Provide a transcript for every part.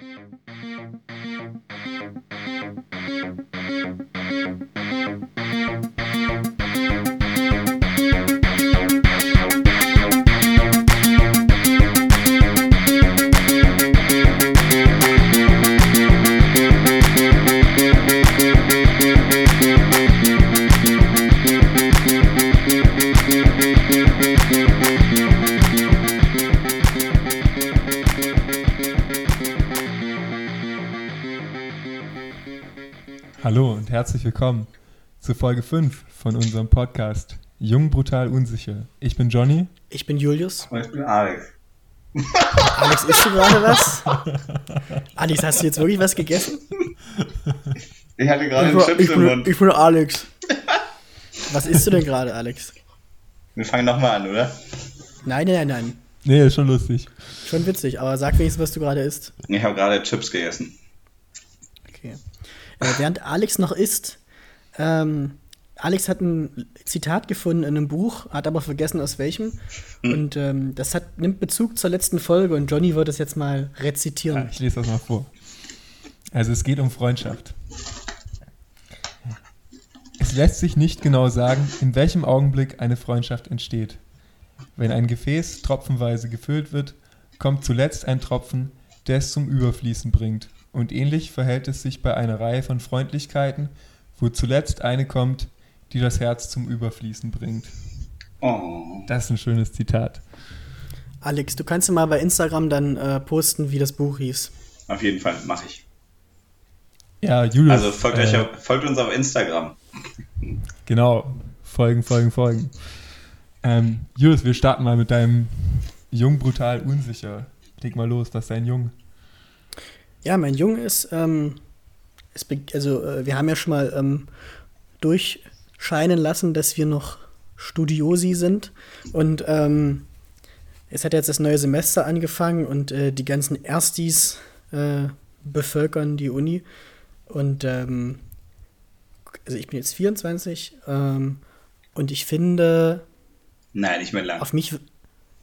Hallo und herzlich willkommen zu Folge 5 von unserem Podcast Jung, brutal, unsicher. Ich bin Johnny. Ich bin Julius. Und ich bin Alex. Alex, isst du gerade was? Alex, hast du jetzt wirklich was gegessen? Ich hatte gerade einen Chips ich, im bin, Mund. ich bin Alex. Was isst du denn gerade, Alex? Wir fangen nochmal an, oder? Nein, nein, nein. Nee, ist schon lustig. Schon witzig, aber sag wenigstens, was du gerade isst. Ich habe gerade Chips gegessen. Äh, während Alex noch isst, ähm, Alex hat ein Zitat gefunden in einem Buch, hat aber vergessen aus welchem. Und ähm, das hat, nimmt Bezug zur letzten Folge und Johnny wird es jetzt mal Ja, rezitieren. ich lese das mal vor. Also es geht um Freundschaft. Es lässt sich nicht genau sagen, in welchem Augenblick eine Freundschaft entsteht. Wenn ein Gefäß tropfenweise gefüllt wird, kommt zuletzt ein Tropfen, der es zum Überfließen bringt. Und ähnlich verhält es sich bei einer Reihe von Freundlichkeiten, wo zuletzt eine kommt, die das Herz zum Überfließen bringt. Oh. Das ist ein schönes Zitat. Alex, du kannst ja mal bei Instagram dann äh, posten, wie das Buch hieß. Auf jeden Fall, mache ich. Ja, Julius. Also folgt, äh, euch auf, folgt uns auf Instagram. Genau, folgen, folgen, folgen. Ähm, Julius, wir starten mal mit deinem Jung, brutal, unsicher. Leg mal los, was ist dein Jung? Ja, mein Junge ist, ähm, es be- also äh, wir haben ja schon mal ähm, durchscheinen lassen, dass wir noch Studiosi sind und ähm, es hat jetzt das neue Semester angefangen und äh, die ganzen Erstis äh, bevölkern die Uni und ähm, also ich bin jetzt 24 ähm, und ich finde Nein, nicht mehr lang. auf mich,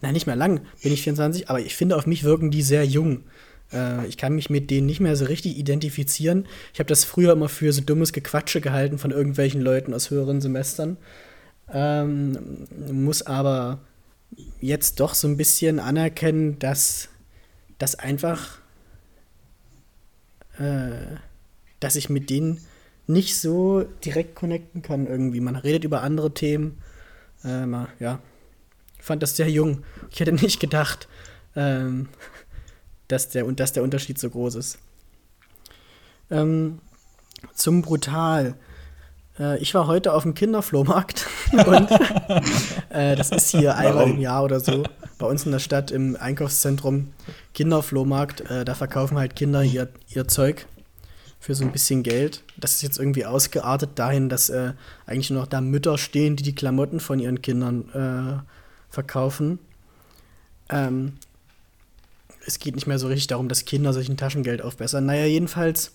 nein, nicht mehr lang bin ich 24, aber ich finde, auf mich wirken die sehr jung. Äh, ich kann mich mit denen nicht mehr so richtig identifizieren. Ich habe das früher immer für so dummes Gequatsche gehalten von irgendwelchen Leuten aus höheren Semestern. Ähm, muss aber jetzt doch so ein bisschen anerkennen, dass das einfach, äh, dass ich mit denen nicht so direkt connecten kann irgendwie. Man redet über andere Themen. Ähm, ja, ich fand das sehr jung. Ich hätte nicht gedacht, ähm, dass, der, und dass der Unterschied so groß ist. Ähm, zum Brutal. Äh, ich war heute auf dem Kinderflohmarkt und äh, das ist hier einmal im Jahr oder so bei uns in der Stadt im Einkaufszentrum Kinderflohmarkt. Äh, da verkaufen halt Kinder ihr, ihr Zeug für so ein bisschen Geld. Das ist jetzt irgendwie ausgeartet dahin, dass äh, eigentlich nur noch da Mütter stehen, die die Klamotten von ihren Kindern äh, verkaufen. Ähm, es geht nicht mehr so richtig darum, dass Kinder sich ein Taschengeld aufbessern. Naja, jedenfalls,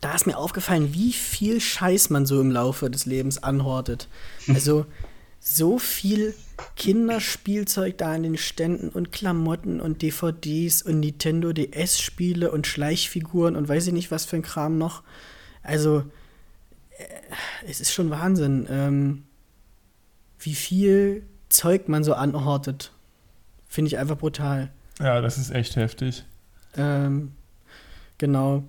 da ist mir aufgefallen, wie viel Scheiß man so im Laufe des Lebens anhortet. Also so viel Kinderspielzeug da an den Ständen und Klamotten und DVDs und Nintendo DS-Spiele und Schleichfiguren und weiß ich nicht was für ein Kram noch. Also, äh, es ist schon Wahnsinn, ähm, wie viel Zeug man so anhortet. Finde ich einfach brutal. Ja, das ist echt heftig. Ähm, genau.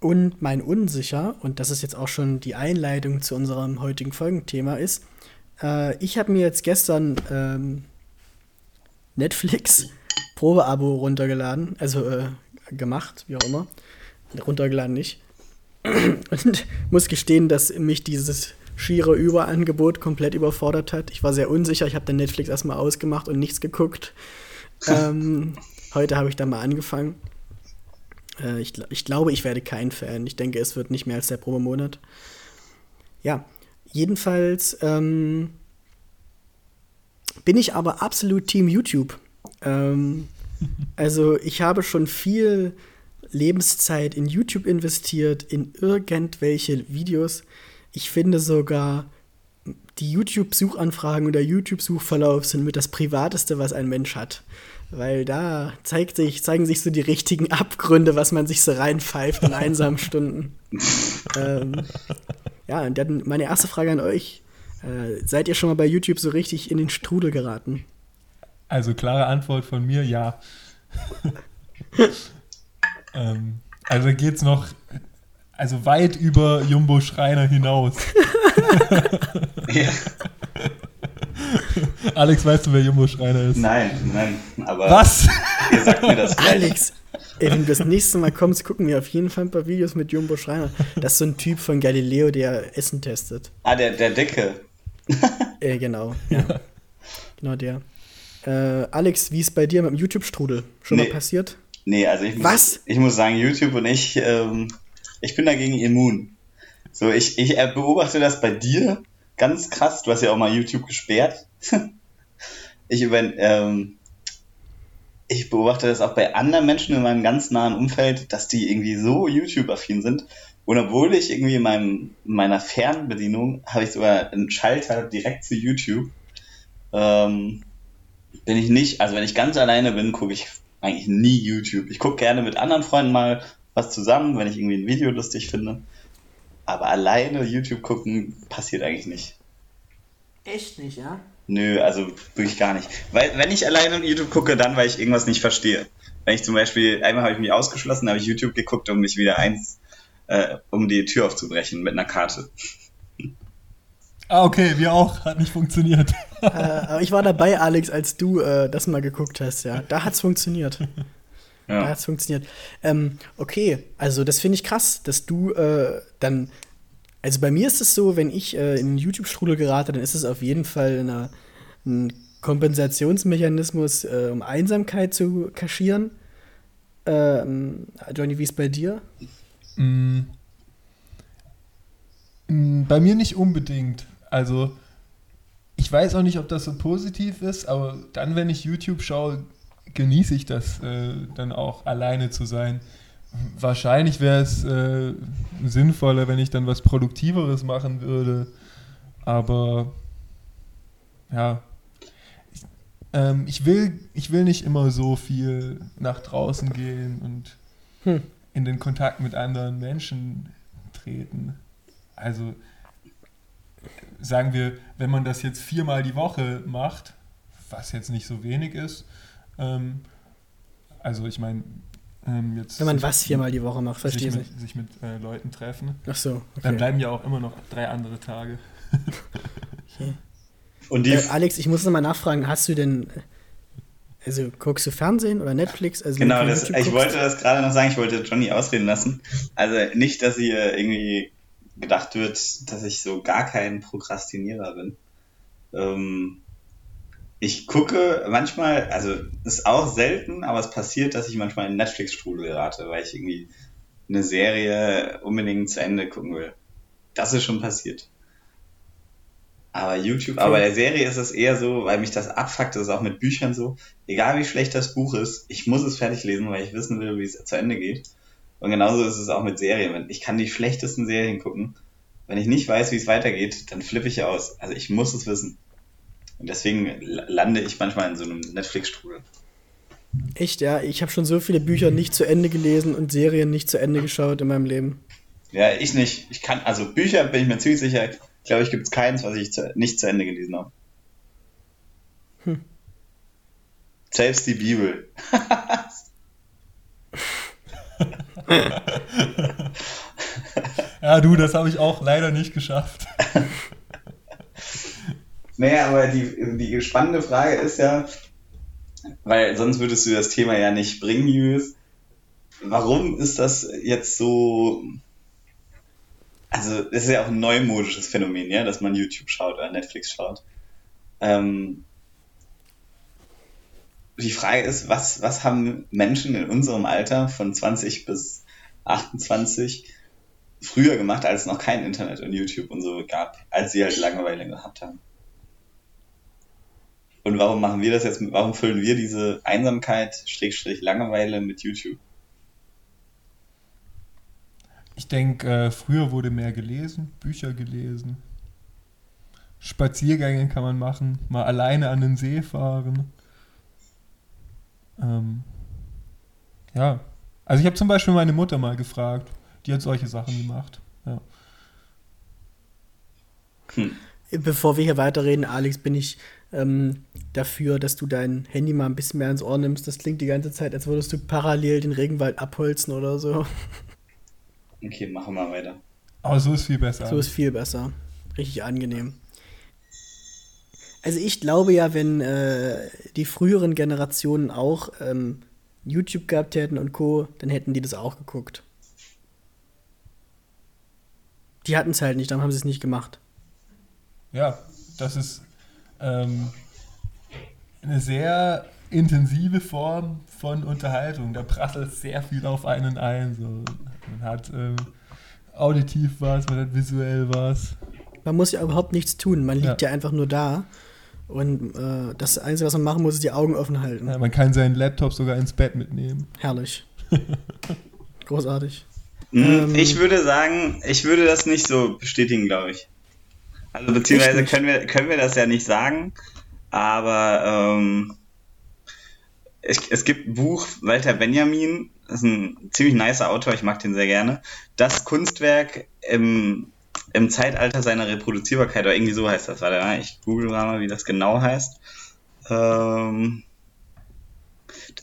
Und mein Unsicher, und das ist jetzt auch schon die Einleitung zu unserem heutigen Folgenthema, ist, äh, ich habe mir jetzt gestern ähm, Netflix Probeabo runtergeladen, also äh, gemacht, wie auch immer. Runtergeladen nicht. Und muss gestehen, dass mich dieses schiere Überangebot komplett überfordert hat. Ich war sehr unsicher. Ich habe dann Netflix erstmal ausgemacht und nichts geguckt. Ähm, heute habe ich dann mal angefangen. Äh, ich, ich glaube, ich werde kein Fan. Ich denke, es wird nicht mehr als der pro Monat. Ja, jedenfalls ähm, bin ich aber absolut Team YouTube. Ähm, also ich habe schon viel Lebenszeit in YouTube investiert, in irgendwelche Videos. Ich finde sogar, die YouTube-Suchanfragen und der YouTube-Suchverlauf sind mit das Privateste, was ein Mensch hat. weil da zeigt sich, zeigen sich so die richtigen Abgründe, was man sich so reinpfeift in einsamen Stunden. ähm, ja, und dann meine erste Frage an euch. Äh, seid ihr schon mal bei YouTube so richtig in den Strudel geraten? Also klare Antwort von mir, ja. ähm, also geht's noch, also weit über Jumbo Schreiner hinaus. Ja. Alex, weißt du, wer Jumbo Schreiner ist? Nein, nein, aber Was? ihr sagt mir das gleich. Alex, ey, wenn du das nächste Mal kommst, gucken wir auf jeden Fall ein paar Videos mit Jumbo Schreiner. Das ist so ein Typ von Galileo, der Essen testet. Ah, der, der Dicke. Äh, genau, ja. Genau der. Äh, Alex, wie ist bei dir mit dem YouTube-Strudel? Schon Nee. mal passiert? Nee, also ich muss, Was? ich muss sagen, YouTube und ich, ähm, ich bin dagegen immun. So, ich, ich äh, beobachte das bei dir ganz krass. Du hast ja auch mal YouTube gesperrt. ich über, ähm, ich beobachte das auch bei anderen Menschen in meinem ganz nahen Umfeld, dass die irgendwie so YouTube-affin sind. Und obwohl ich irgendwie in, meinem, in meiner Fernbedienung habe ich sogar einen Schalter direkt zu YouTube. Ähm, bin ich nicht, also wenn ich ganz alleine bin, gucke ich eigentlich nie YouTube. Ich gucke gerne mit anderen Freunden mal was zusammen, wenn ich irgendwie ein Video lustig finde. Aber alleine YouTube gucken passiert eigentlich nicht. Echt nicht, ja? Nö, also wirklich gar nicht. Weil wenn ich alleine YouTube gucke, dann weil ich irgendwas nicht verstehe. Wenn ich zum Beispiel, einmal habe ich mich ausgeschlossen, habe ich YouTube geguckt, um mich wieder eins, äh, um die Tür aufzubrechen mit einer Karte. Ah, okay, wir auch. Hat nicht funktioniert. äh, aber ich war dabei, Alex, als du äh, das mal geguckt hast, ja. Da hat's funktioniert. Da Ja. hat's funktioniert. Ähm, okay, also das finde ich krass, dass du äh, dann. Also bei mir ist es so, wenn ich äh, in den YouTube-Strudel gerate, dann ist es auf jeden Fall eine, ein Kompensationsmechanismus, äh, um Einsamkeit zu kaschieren. Ähm, Johnny, wie ist bei dir? Mm. Mm, Bei mir nicht unbedingt. Also, ich weiß auch nicht, ob das so positiv ist, aber dann, wenn ich YouTube schaue, genieße ich das äh, dann auch alleine zu sein. Wahrscheinlich wäre es äh, sinnvoller, wenn ich dann was Produktiveres machen würde, aber ja. Ich, ähm, ich, will, ich will nicht immer so viel nach draußen gehen und Hm. in den Kontakt mit anderen Menschen treten. Also sagen wir, wenn man das jetzt viermal die Woche macht, was jetzt nicht so wenig ist, ähm, also ich meine, ähm, jetzt Wenn man sich- was viermal die Woche macht, verstehe sich ich mit, nicht. sich mit äh, Leuten treffen, Ach so, dann okay. bleiben ja auch immer noch drei andere Tage. Und die, Äh, Alex, ich muss noch mal nachfragen, hast du denn, also guckst du Fernsehen oder Netflix? Also Genau, das, ich guckst? wollte das gerade noch sagen, ich wollte Johnny ausreden lassen. Also nicht, dass hier irgendwie gedacht wird, dass ich so gar kein Prokrastinierer bin. Ähm, ich gucke manchmal, also ist auch selten, aber es passiert, dass ich manchmal in Netflix-Strudel gerate, weil ich irgendwie eine Serie unbedingt zu Ende gucken will. Das ist schon passiert. Aber YouTube, Okay. aber der Serie ist es eher so, weil mich das abfuckt, das ist auch mit Büchern so. Egal wie schlecht das Buch ist, ich muss es fertig lesen, weil ich wissen will, wie es zu Ende geht. Und genauso ist es auch mit Serien. Ich kann die schlechtesten Serien gucken. Wenn ich nicht weiß, wie es weitergeht, dann flippe ich aus. Also ich muss es wissen. Und deswegen la- lande ich manchmal in so einem Netflix-Strudel. Echt, ja. Ich habe schon so viele Bücher nicht zu Ende gelesen und Serien nicht zu Ende geschaut in meinem Leben. Ja, ich nicht. Ich kann, also Bücher bin ich mir ziemlich sicher, glaube ich, gibt es keins, was ich zu, nicht zu Ende gelesen habe. Hm. Selbst die Bibel. Ja, du, das habe ich auch leider nicht geschafft. Naja, aber die, die spannende Frage ist ja, weil sonst würdest du das Thema ja nicht bringen, Julius. Warum ist das jetzt so. Also, das ist ja auch ein neumodisches Phänomen, ja, dass man YouTube schaut oder Netflix schaut. Ähm, die Frage ist, was, was haben Menschen in unserem Alter von 20 bis 28 früher gemacht, als es noch kein Internet und YouTube und so gab, als sie halt Langeweile gehabt haben? Und warum machen wir das jetzt? mit- Warum füllen wir diese Einsamkeit, Schrägstrich Langeweile mit YouTube? Ich denke, äh, früher wurde mehr gelesen, Bücher gelesen. Spaziergänge kann man machen, mal alleine an den See fahren. Ähm, ja. Also ich habe zum Beispiel meine Mutter mal gefragt. Die hat solche Sachen gemacht. Ja. Hm. Bevor wir hier weiterreden, Alex, bin ich ähm, dafür, dass du dein Handy mal ein bisschen mehr ins Ohr nimmst. Das klingt die ganze Zeit, als würdest du parallel den Regenwald abholzen oder so. Okay, machen wir weiter. Aber so ist viel besser. So ist viel besser. Richtig angenehm. Also ich glaube ja, wenn äh, die früheren Generationen auch ähm, YouTube gehabt hätten und Co., dann hätten die das auch geguckt. Die hatten es halt nicht, dann haben sie es nicht gemacht. Ja, das ist ähm, eine sehr intensive Form von Unterhaltung. Da prasselt sehr viel auf einen ein. So. Man hat ähm, auditiv was, man hat visuell was. Man muss ja überhaupt nichts tun, man liegt ja, ja einfach nur da. Und äh, das Einzige, was man machen muss, ist die Augen offen halten. Ja, man kann seinen Laptop sogar ins Bett mitnehmen. Herrlich. Großartig. Hm, ähm, ich würde sagen, ich würde das nicht so bestätigen, glaube ich. Also beziehungsweise können wir, können wir das ja nicht sagen, aber ähm, es, es gibt ein Buch, Walter Benjamin, das ist ein ziemlich nicer Autor, ich mag den sehr gerne. Das Kunstwerk im, im Zeitalter seiner Reproduzierbarkeit, oder irgendwie so heißt das, warte ich google mal, wie das genau heißt. Ähm,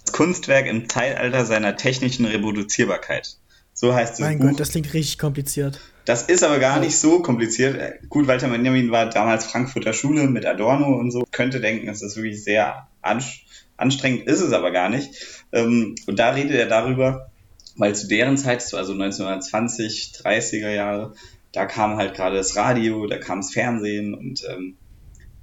das Kunstwerk im Zeitalter seiner technischen Reproduzierbarkeit. So heißt es. Mein Buch. Gott, das klingt richtig kompliziert. Das ist aber gar nicht so kompliziert. Gut, Walter Benjamin war damals Frankfurter Schule mit Adorno und so. Könnte denken, es ist wirklich sehr anstrengend, ist es aber gar nicht. Ähm, und da redet er darüber, weil zu deren Zeit, also 1920, 30er Jahre, da kam halt gerade das Radio, da kam das Fernsehen und ähm,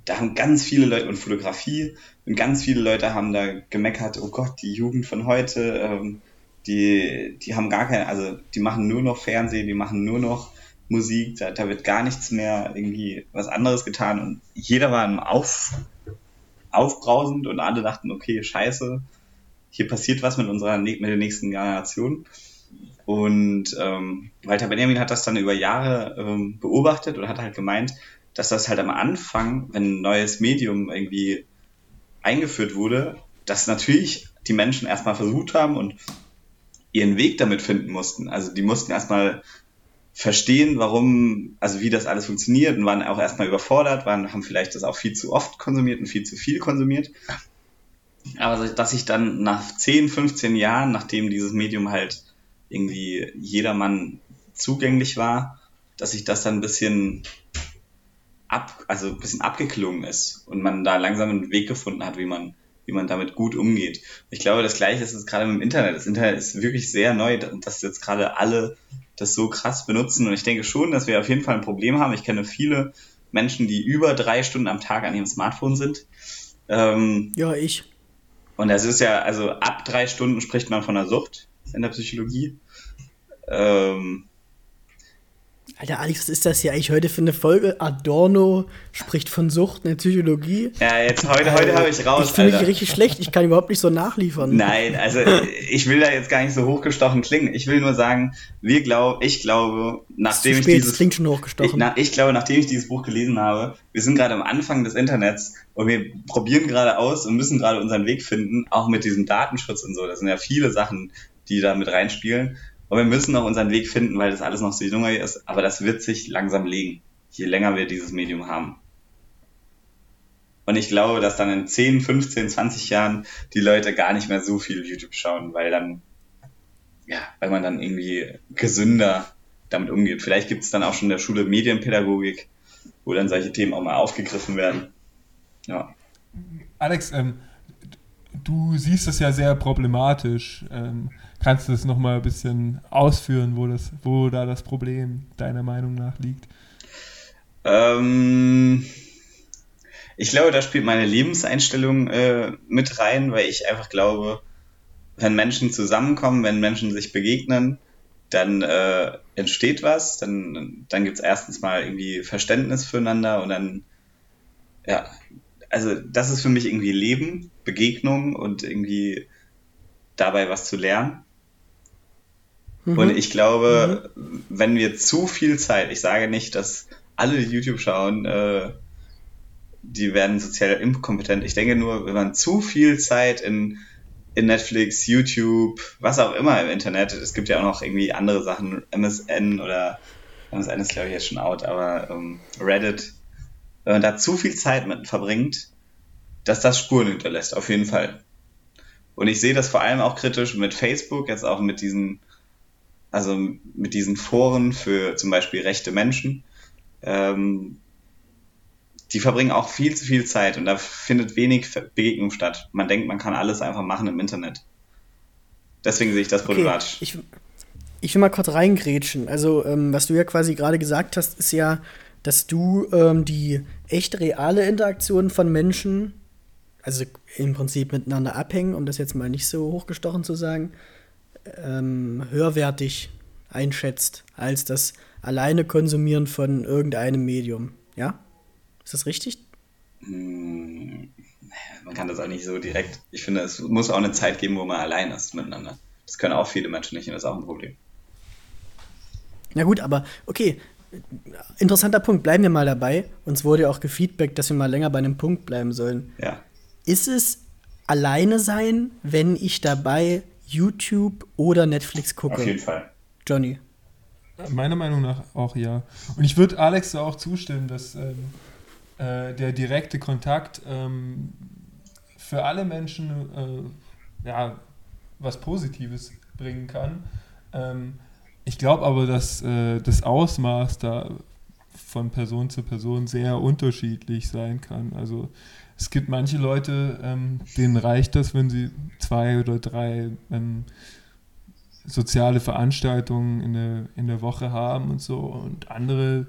da haben ganz viele Leute und Fotografie und ganz viele Leute haben da gemeckert, oh Gott, die Jugend von heute, ähm, die, die haben gar keine, also die machen nur noch Fernsehen, die machen nur noch Musik, da, da wird gar nichts mehr irgendwie was anderes getan und jeder war im Auf, aufbrausend und alle dachten, okay, scheiße, hier passiert was mit unserer mit der nächsten Generation. Und ähm, Walter Benjamin hat das dann über Jahre ähm, beobachtet und hat halt gemeint, dass das halt am Anfang, wenn ein neues Medium irgendwie eingeführt wurde, dass natürlich die Menschen erstmal versucht haben und ihren Weg damit finden mussten. Also die mussten erstmal verstehen, warum, also wie das alles funktioniert und waren auch erstmal überfordert, waren, haben vielleicht das auch viel zu oft konsumiert und viel zu viel konsumiert. Aber dass ich dann nach 10, 15 Jahren, nachdem dieses Medium halt irgendwie jedermann zugänglich war, dass sich das dann ein bisschen ab, also ein bisschen abgeklungen ist und man da langsam einen Weg gefunden hat, wie man wie man damit gut umgeht. Ich glaube, das Gleiche ist es gerade mit dem Internet. Das Internet ist wirklich sehr neu, dass jetzt gerade alle das so krass benutzen. Und ich denke schon, dass wir auf jeden Fall ein Problem haben. Ich kenne viele Menschen, die über drei Stunden am Tag an ihrem Smartphone sind. Ähm, ja, ich. Und das ist ja, also ab drei Stunden spricht man von einer Sucht in der Psychologie. Ähm, Alter, Alex, was ist das hier eigentlich heute für eine Folge? Adorno spricht von Sucht in der Psychologie. Ja, jetzt heute, also, heute habe ich raus. Ich fühle mich richtig schlecht, ich kann überhaupt nicht so nachliefern. Nein, also ich will da jetzt gar nicht so hochgestochen klingen. Ich will nur sagen, wir glauben, ich glaube, nachdem ich dieses. klingt schon hochgestochen. Ich, na, ich glaube, nachdem ich dieses Buch gelesen habe, wir sind gerade am Anfang des Internets und wir probieren gerade aus und müssen gerade unseren Weg finden, auch mit diesem Datenschutz und so. Das sind ja viele Sachen, die da mit reinspielen. Und wir müssen noch unseren Weg finden, weil das alles noch so jung ist. Aber das wird sich langsam legen, je länger wir dieses Medium haben. Und ich glaube, dass dann in 10, 15, 20 Jahren die Leute gar nicht mehr so viel YouTube schauen, weil dann, ja, weil man dann irgendwie gesünder damit umgeht. Vielleicht gibt es dann auch schon in der Schule Medienpädagogik, wo dann solche Themen auch mal aufgegriffen werden. Ja. Alex, ähm, du siehst das ja sehr problematisch. Ähm, Kannst du das nochmal ein bisschen ausführen, wo, das, wo da das Problem deiner Meinung nach liegt? Ähm, ich glaube, da spielt meine Lebenseinstellung äh, mit rein, weil ich einfach glaube, wenn Menschen zusammenkommen, wenn Menschen sich begegnen, dann äh, entsteht was, dann, dann gibt es erstens mal irgendwie Verständnis füreinander und dann, ja, also das ist für mich irgendwie Leben, Begegnung und irgendwie dabei was zu lernen. Mhm. Und ich glaube, mhm. wenn wir zu viel Zeit, ich sage nicht, dass alle YouTube schauen, äh, die werden sozial inkompetent. Ich denke nur, wenn man zu viel Zeit in in Netflix, YouTube, was auch immer im Internet. Es gibt ja auch noch irgendwie andere Sachen, MSN oder MSN ist glaube ich jetzt schon out, aber ähm, Reddit. Wenn man da zu viel Zeit mit verbringt, dass das Spuren hinterlässt, auf jeden Fall. Und ich sehe das vor allem auch kritisch mit Facebook, jetzt auch mit diesen, also mit diesen Foren für zum Beispiel rechte Menschen. Ähm, die verbringen auch viel zu viel Zeit und da findet wenig Begegnung statt. Man denkt, man kann alles einfach machen im Internet. Deswegen sehe ich das problematisch. Okay, ich, ich will mal kurz reingrätschen. Also, ähm, was du ja quasi gerade gesagt hast, ist ja, dass du ähm, die echt reale Interaktion von Menschen, also im Prinzip miteinander abhängen, um das jetzt mal nicht so hochgestochen zu sagen, ähm, höherwertig einschätzt als das alleine Konsumieren von irgendeinem Medium. Ja? Ist das richtig? Hm, man kann das auch nicht so direkt. Ich finde, es muss auch eine Zeit geben, wo man allein ist miteinander. Das können auch viele Menschen nicht und das ist auch ein Problem. Na gut, aber okay, interessanter Punkt, bleiben wir mal dabei. Uns wurde ja auch gefeedbackt, dass wir mal länger bei einem Punkt bleiben sollen. Ja. Ist es alleine sein, wenn ich dabei YouTube oder Netflix gucke? Auf jeden Fall. Johnny. Meiner Meinung nach auch ja. Und ich würde Alex auch zustimmen, dass ähm, äh, der direkte Kontakt ähm, für alle Menschen äh, ja, was Positives bringen kann. Ähm, ich glaube aber, dass äh, das Ausmaß da von Person zu Person sehr unterschiedlich sein kann. Also es gibt manche Leute, ähm, denen reicht das, wenn sie zwei oder drei ähm, soziale Veranstaltungen in der, in der Woche haben und so. Und andere,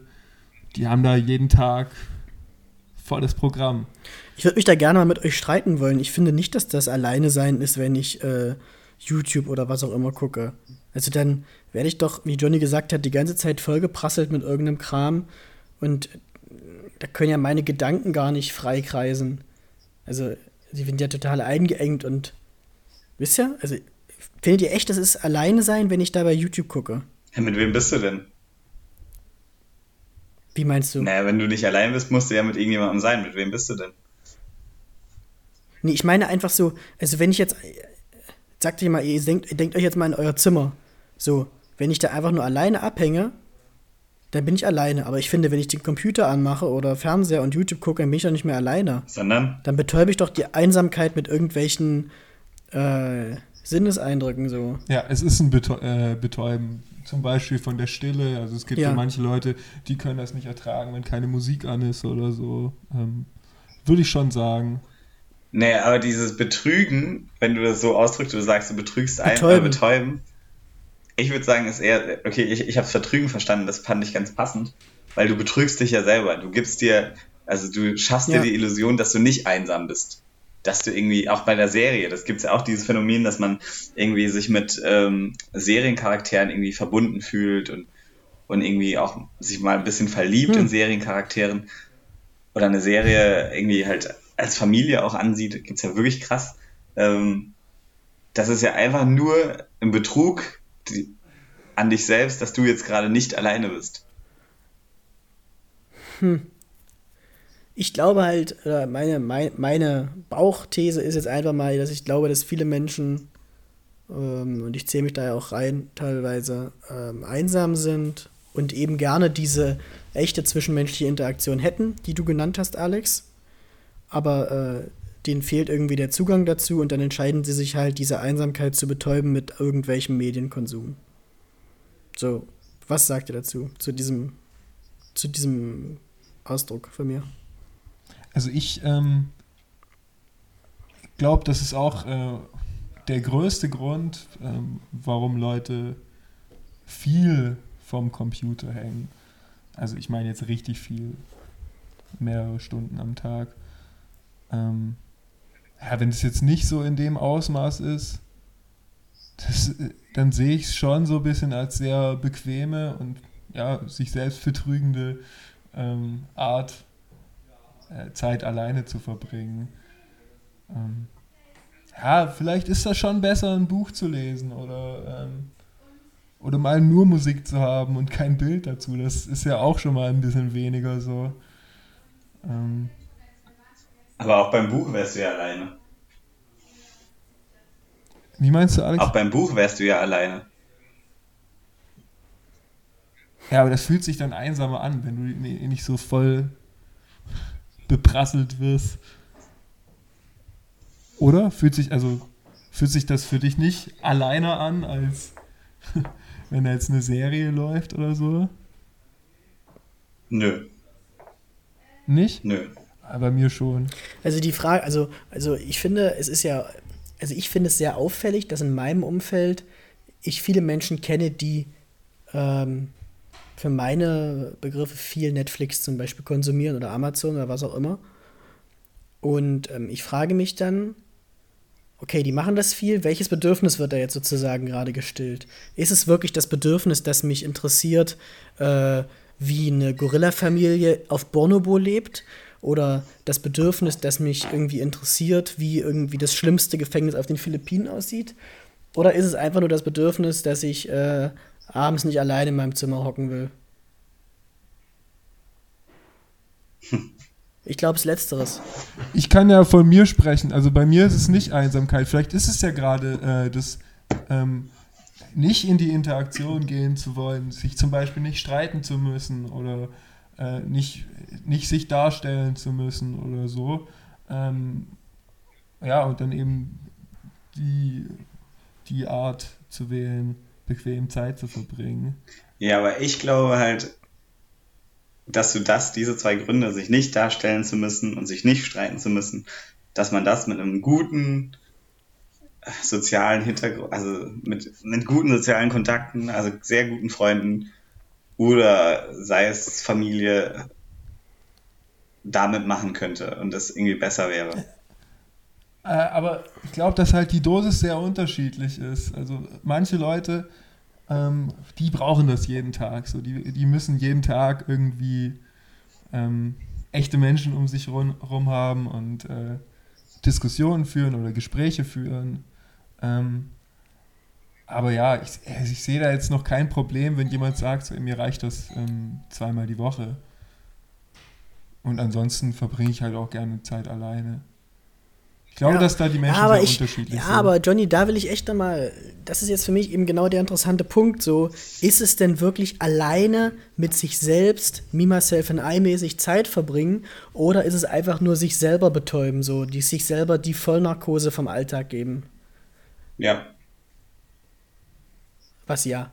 die haben da jeden Tag volles Programm. Ich würde mich da gerne mal mit euch streiten wollen. Ich finde nicht, dass das alleine sein ist, wenn ich äh, YouTube oder was auch immer gucke. Also dann werde ich doch, wie Johnny gesagt hat, die ganze Zeit vollgeprasselt mit irgendeinem Kram und da können ja meine Gedanken gar nicht freikreisen. Also, sie sind ja total eingeengt und wisst ihr? Also, findet ihr echt, das ist alleine sein, wenn ich da bei YouTube gucke? Ja, mit wem bist du denn? Wie meinst du? Naja, wenn du nicht allein bist, musst du ja mit irgendjemandem sein. Mit wem bist du denn? Nee, ich meine einfach so, also wenn ich jetzt, sagt ihr mal, ihr denkt, denkt euch jetzt mal in euer Zimmer. So, wenn ich da einfach nur alleine abhänge, dann bin ich alleine. Aber ich finde, wenn ich den Computer anmache oder Fernseher und YouTube gucke, dann bin ich doch nicht mehr alleine. Sondern? Dann betäube ich doch die Einsamkeit mit irgendwelchen äh, Sinneseindrücken so. Ja, es ist ein Betäu äh, Betäuben. Zum Beispiel von der Stille. Also es gibt ja. ja. manche Leute, die können das nicht ertragen, wenn keine Musik an ist oder so. Ähm, Würde ich schon sagen. Nee, aber dieses Betrügen, wenn du das so ausdrückst, du sagst, du betrügst einen oder betäuben, ich würde sagen, ist eher, okay, ich, ich habe Vertrügen verstanden, das fand ich ganz passend, weil du betrügst dich ja selber. Du gibst dir, also du schaffst ja. dir die Illusion, dass du nicht einsam bist. Dass du irgendwie, auch bei der Serie, das gibt es ja auch dieses Phänomen, dass man irgendwie sich mit ähm, Seriencharakteren irgendwie verbunden fühlt und, und irgendwie auch sich mal ein bisschen verliebt hm. in Seriencharakteren oder eine Serie irgendwie halt als Familie auch ansieht, gibt es ja wirklich krass. Ähm, das ist ja einfach nur ein Betrug die, an dich selbst, dass du jetzt gerade nicht alleine bist? Hm. Ich glaube halt, meine, meine, meine Bauchthese ist jetzt einfach mal, dass ich glaube, dass viele Menschen, ähm, und ich zähle mich da ja auch rein, teilweise ähm, einsam sind und eben gerne diese echte zwischenmenschliche Interaktion hätten, die du genannt hast, Alex. Aber äh, denen fehlt irgendwie der Zugang dazu und dann entscheiden sie sich halt, diese Einsamkeit zu betäuben mit irgendwelchem Medienkonsum. So, was sagt ihr dazu, zu diesem, zu diesem Ausdruck von mir? Also ich ähm, glaube, das ist auch äh, der größte Grund, ähm, warum Leute viel vom Computer hängen. Also ich meine jetzt richtig viel, mehrere Stunden am Tag. Ähm, ja, wenn es jetzt nicht so in dem Ausmaß ist, das, dann sehe ich es schon so ein bisschen als sehr bequeme und ja, sich selbst betrügende ähm, Art, äh, Zeit alleine zu verbringen. Ähm, ja, vielleicht ist das schon besser, ein Buch zu lesen oder, ähm, oder mal nur Musik zu haben und kein Bild dazu. Das ist ja auch schon mal ein bisschen weniger so. Aber auch beim Buch wärst du ja alleine. Wie meinst du, Alex? Auch beim Buch wärst du ja alleine. Ja, aber das fühlt sich dann einsamer an, wenn du nicht so voll beprasselt wirst. Oder? Fühlt sich, also, fühlt sich das für dich nicht alleiner an, als wenn da jetzt eine Serie läuft oder so? Nö. Nicht? Nö. Aber mir schon. Also die Frage, also, also ich finde, es ist ja, also ich finde es sehr auffällig, dass in meinem Umfeld ich viele Menschen kenne, die ähm, für meine Begriffe viel Netflix zum Beispiel konsumieren oder Amazon oder was auch immer. Und ähm, ich frage mich dann, okay, die machen das viel, welches Bedürfnis wird da jetzt sozusagen gerade gestillt? Ist es wirklich das Bedürfnis, das mich interessiert, äh, wie eine Gorilla-Familie auf Bonobo lebt? Oder das Bedürfnis, das mich irgendwie interessiert, wie irgendwie das schlimmste Gefängnis auf den Philippinen aussieht? Oder ist es einfach nur das Bedürfnis, dass ich äh, abends nicht alleine in meinem Zimmer hocken will? Ich glaube, es letzteres. Ich kann ja von mir sprechen. Also bei mir ist es nicht Einsamkeit. Vielleicht ist es ja gerade äh, das ähm, nicht in die Interaktion gehen zu wollen, sich zum Beispiel nicht streiten zu müssen oder äh, nicht, nicht sich darstellen zu müssen oder so. Ähm, ja, und dann eben die, die Art zu wählen, bequem Zeit zu verbringen. Ja, aber ich glaube halt, dass du das, diese zwei Gründe, sich nicht darstellen zu müssen und sich nicht streiten zu müssen, dass man das mit einem guten äh, sozialen Hintergrund, also mit, mit guten sozialen Kontakten, also sehr guten Freunden oder sei es Familie, damit machen könnte und das irgendwie besser wäre. Äh, aber ich glaube, dass halt die Dosis sehr unterschiedlich ist. Also manche Leute ähm, die brauchen das jeden Tag. So, die, die müssen jeden Tag irgendwie ähm, echte Menschen um sich herum haben und äh, Diskussionen führen oder Gespräche führen. Ähm, aber ja, ich, also ich sehe da jetzt noch kein Problem, wenn jemand sagt, so, mir reicht das ähm, zweimal die Woche. Und ansonsten verbringe ich halt auch gerne Zeit alleine. Ich glaube, ja, dass da die Menschen ja, sehr ich, unterschiedlich ja, sind. Ja, aber Johnny, da will ich echt nochmal, das ist jetzt für mich eben genau der interessante Punkt, so, ist es denn wirklich alleine mit sich selbst, me, myself and I mäßig Zeit verbringen oder ist es einfach nur sich selber betäuben, so, die sich selber die Vollnarkose vom Alltag geben? Ja. Was ja?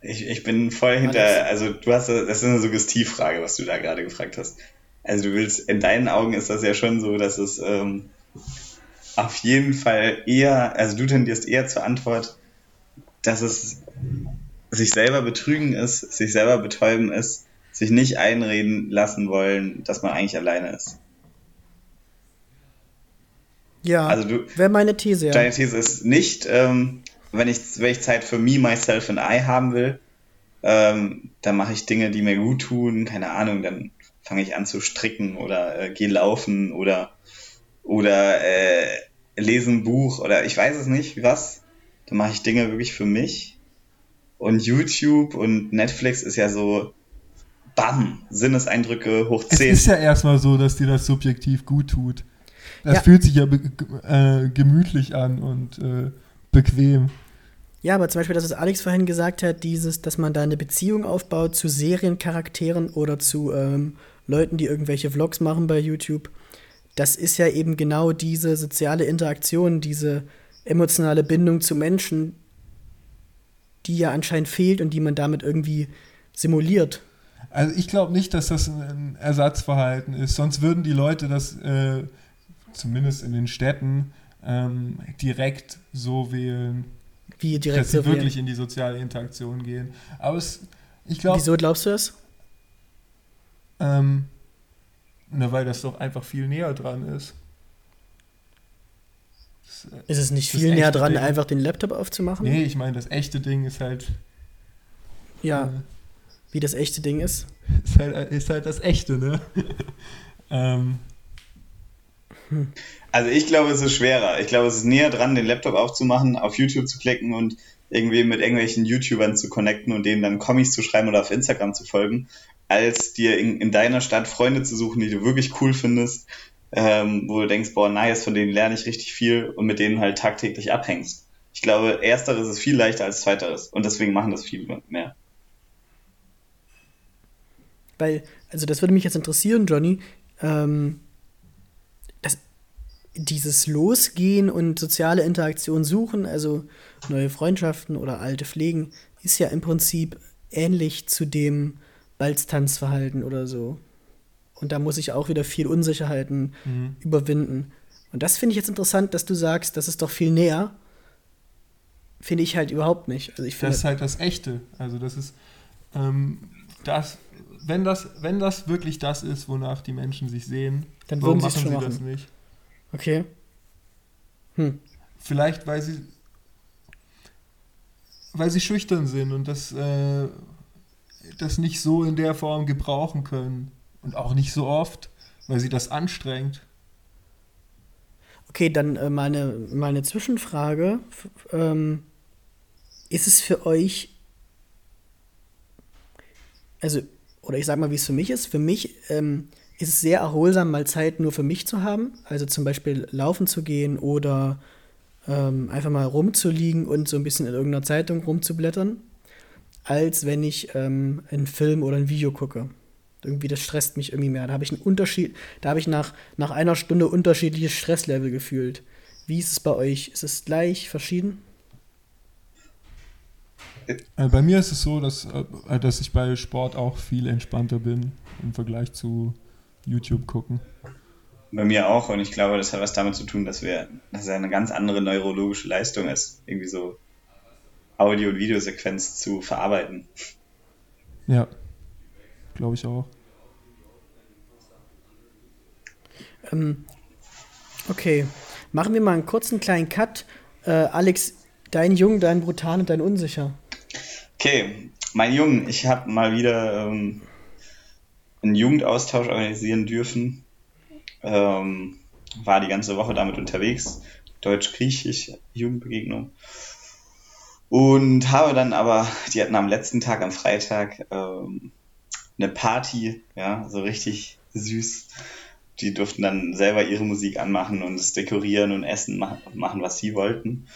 Ich, ich bin voll hinter, also du hast, das ist eine Suggestivfrage, was du da gerade gefragt hast. Also du willst, in deinen Augen ist das ja schon so, dass es, ähm, auf jeden Fall eher, also du tendierst eher zur Antwort, dass es sich selber betrügen ist, sich selber betäuben ist, sich nicht einreden lassen wollen, dass man eigentlich alleine ist. Ja, also wäre meine These. Ja. Deine These ist nicht, ähm, wenn, ich, wenn ich Zeit für me, myself and I haben will, ähm, dann mache ich Dinge, die mir gut tun, keine Ahnung, dann fange ich an zu stricken oder äh, gehe laufen oder oder äh, lese ein Buch oder ich weiß es nicht, was. Dann mache ich Dinge wirklich für mich. Und YouTube und Netflix ist ja so, bam, Sinneseindrücke hoch 10. Es ist ja erstmal so, dass dir das subjektiv gut tut. Das ja. fühlt sich ja äh, gemütlich an und äh, bequem. Ja, aber zum Beispiel, dass es Alex vorhin gesagt hat, dieses, dass man da eine Beziehung aufbaut zu Seriencharakteren oder zu ähm, Leuten, die irgendwelche Vlogs machen bei YouTube das ist ja eben genau diese soziale Interaktion, diese emotionale Bindung zu Menschen, die ja anscheinend fehlt und die man damit irgendwie simuliert. Also ich glaube nicht, dass das ein Ersatzverhalten ist, sonst würden die Leute das äh, zumindest in den Städten ähm, direkt so wählen, Wie direkt dass sie so wirklich wählen. in die soziale Interaktion gehen. Aber es, ich glaube. Wieso glaubst du das? Ähm, na, weil das doch einfach viel näher dran ist. Das, äh, ist es nicht viel näher dran, Ding. einfach den Laptop aufzumachen? Nee, ich meine, das echte Ding ist halt. Ja. Äh, wie das echte Ding ist? Ist halt, ist halt das echte, ne? ähm. Hm. Also ich glaube, es ist schwerer. Ich glaube, es ist näher dran, den Laptop aufzumachen, auf YouTube zu klicken und irgendwie mit irgendwelchen YouTubern zu connecten und denen dann Comics zu schreiben oder auf Instagram zu folgen, als dir in, in deiner Stadt Freunde zu suchen, die du wirklich cool findest, ähm, wo du denkst, boah, nice, von denen lerne ich richtig viel und mit denen halt tagtäglich abhängst. Ich glaube, ersteres ist viel leichter als zweiteres und deswegen machen das viele mehr. Weil, also das würde mich jetzt interessieren, Johnny. Ähm, dieses Losgehen und soziale Interaktion suchen, also neue Freundschaften oder alte pflegen, ist ja im Prinzip ähnlich zu dem Balztanzverhalten oder so. Und da muss ich auch wieder viel Unsicherheiten mhm. überwinden. Und das finde ich jetzt interessant, dass du sagst, das ist doch viel näher. Finde ich halt überhaupt nicht. Also ich das ist halt das Echte. Also das ist ähm, das, wenn das, wenn das wirklich das ist, wonach die Menschen sich sehen, dann warum machen sie machen. das nicht? Okay. Hm. Vielleicht, weil sie weil sie schüchtern sind und das, äh, das nicht so in der Form gebrauchen können. Und auch nicht so oft, weil sie das anstrengt. Okay, dann äh, meine, meine Zwischenfrage. Ähm, ist es für euch, also, oder ich sag mal, wie es für mich ist. Für mich ähm, ist es sehr erholsam, mal Zeit nur für mich zu haben. Also zum Beispiel laufen zu gehen oder ähm, einfach mal rumzuliegen und so ein bisschen in irgendeiner Zeitung rumzublättern, als wenn ich ähm, einen Film oder ein Video gucke. Irgendwie, das stresst mich irgendwie mehr. Da habe ich einen Unterschied, da habe ich nach, nach einer Stunde unterschiedliches Stresslevel gefühlt. Wie ist es bei euch? Ist es gleich, verschieden? Äh, bei mir ist es so, dass, äh, dass ich bei Sport auch viel entspannter bin im Vergleich zu YouTube gucken. Bei mir auch und ich glaube, das hat was damit zu tun, dass wir, dass es eine ganz andere neurologische Leistung ist, irgendwie so Audio- und Videosequenz zu verarbeiten. Ja, glaube ich auch. Ähm, okay, machen wir mal einen kurzen kleinen Cut. Äh, Alex, dein Jung, dein Brutal und dein Unsicher. Okay, mein Jung, ich habe mal wieder ähm, einen Jugendaustausch organisieren dürfen ähm, war die ganze Woche damit unterwegs, Deutsch-Griechisch, Jugendbegegnung. Und habe dann aber, die hatten am letzten Tag, am Freitag, ähm, eine Party, ja, so richtig süß. Die durften dann selber ihre Musik anmachen und es dekorieren und essen machen, was sie wollten.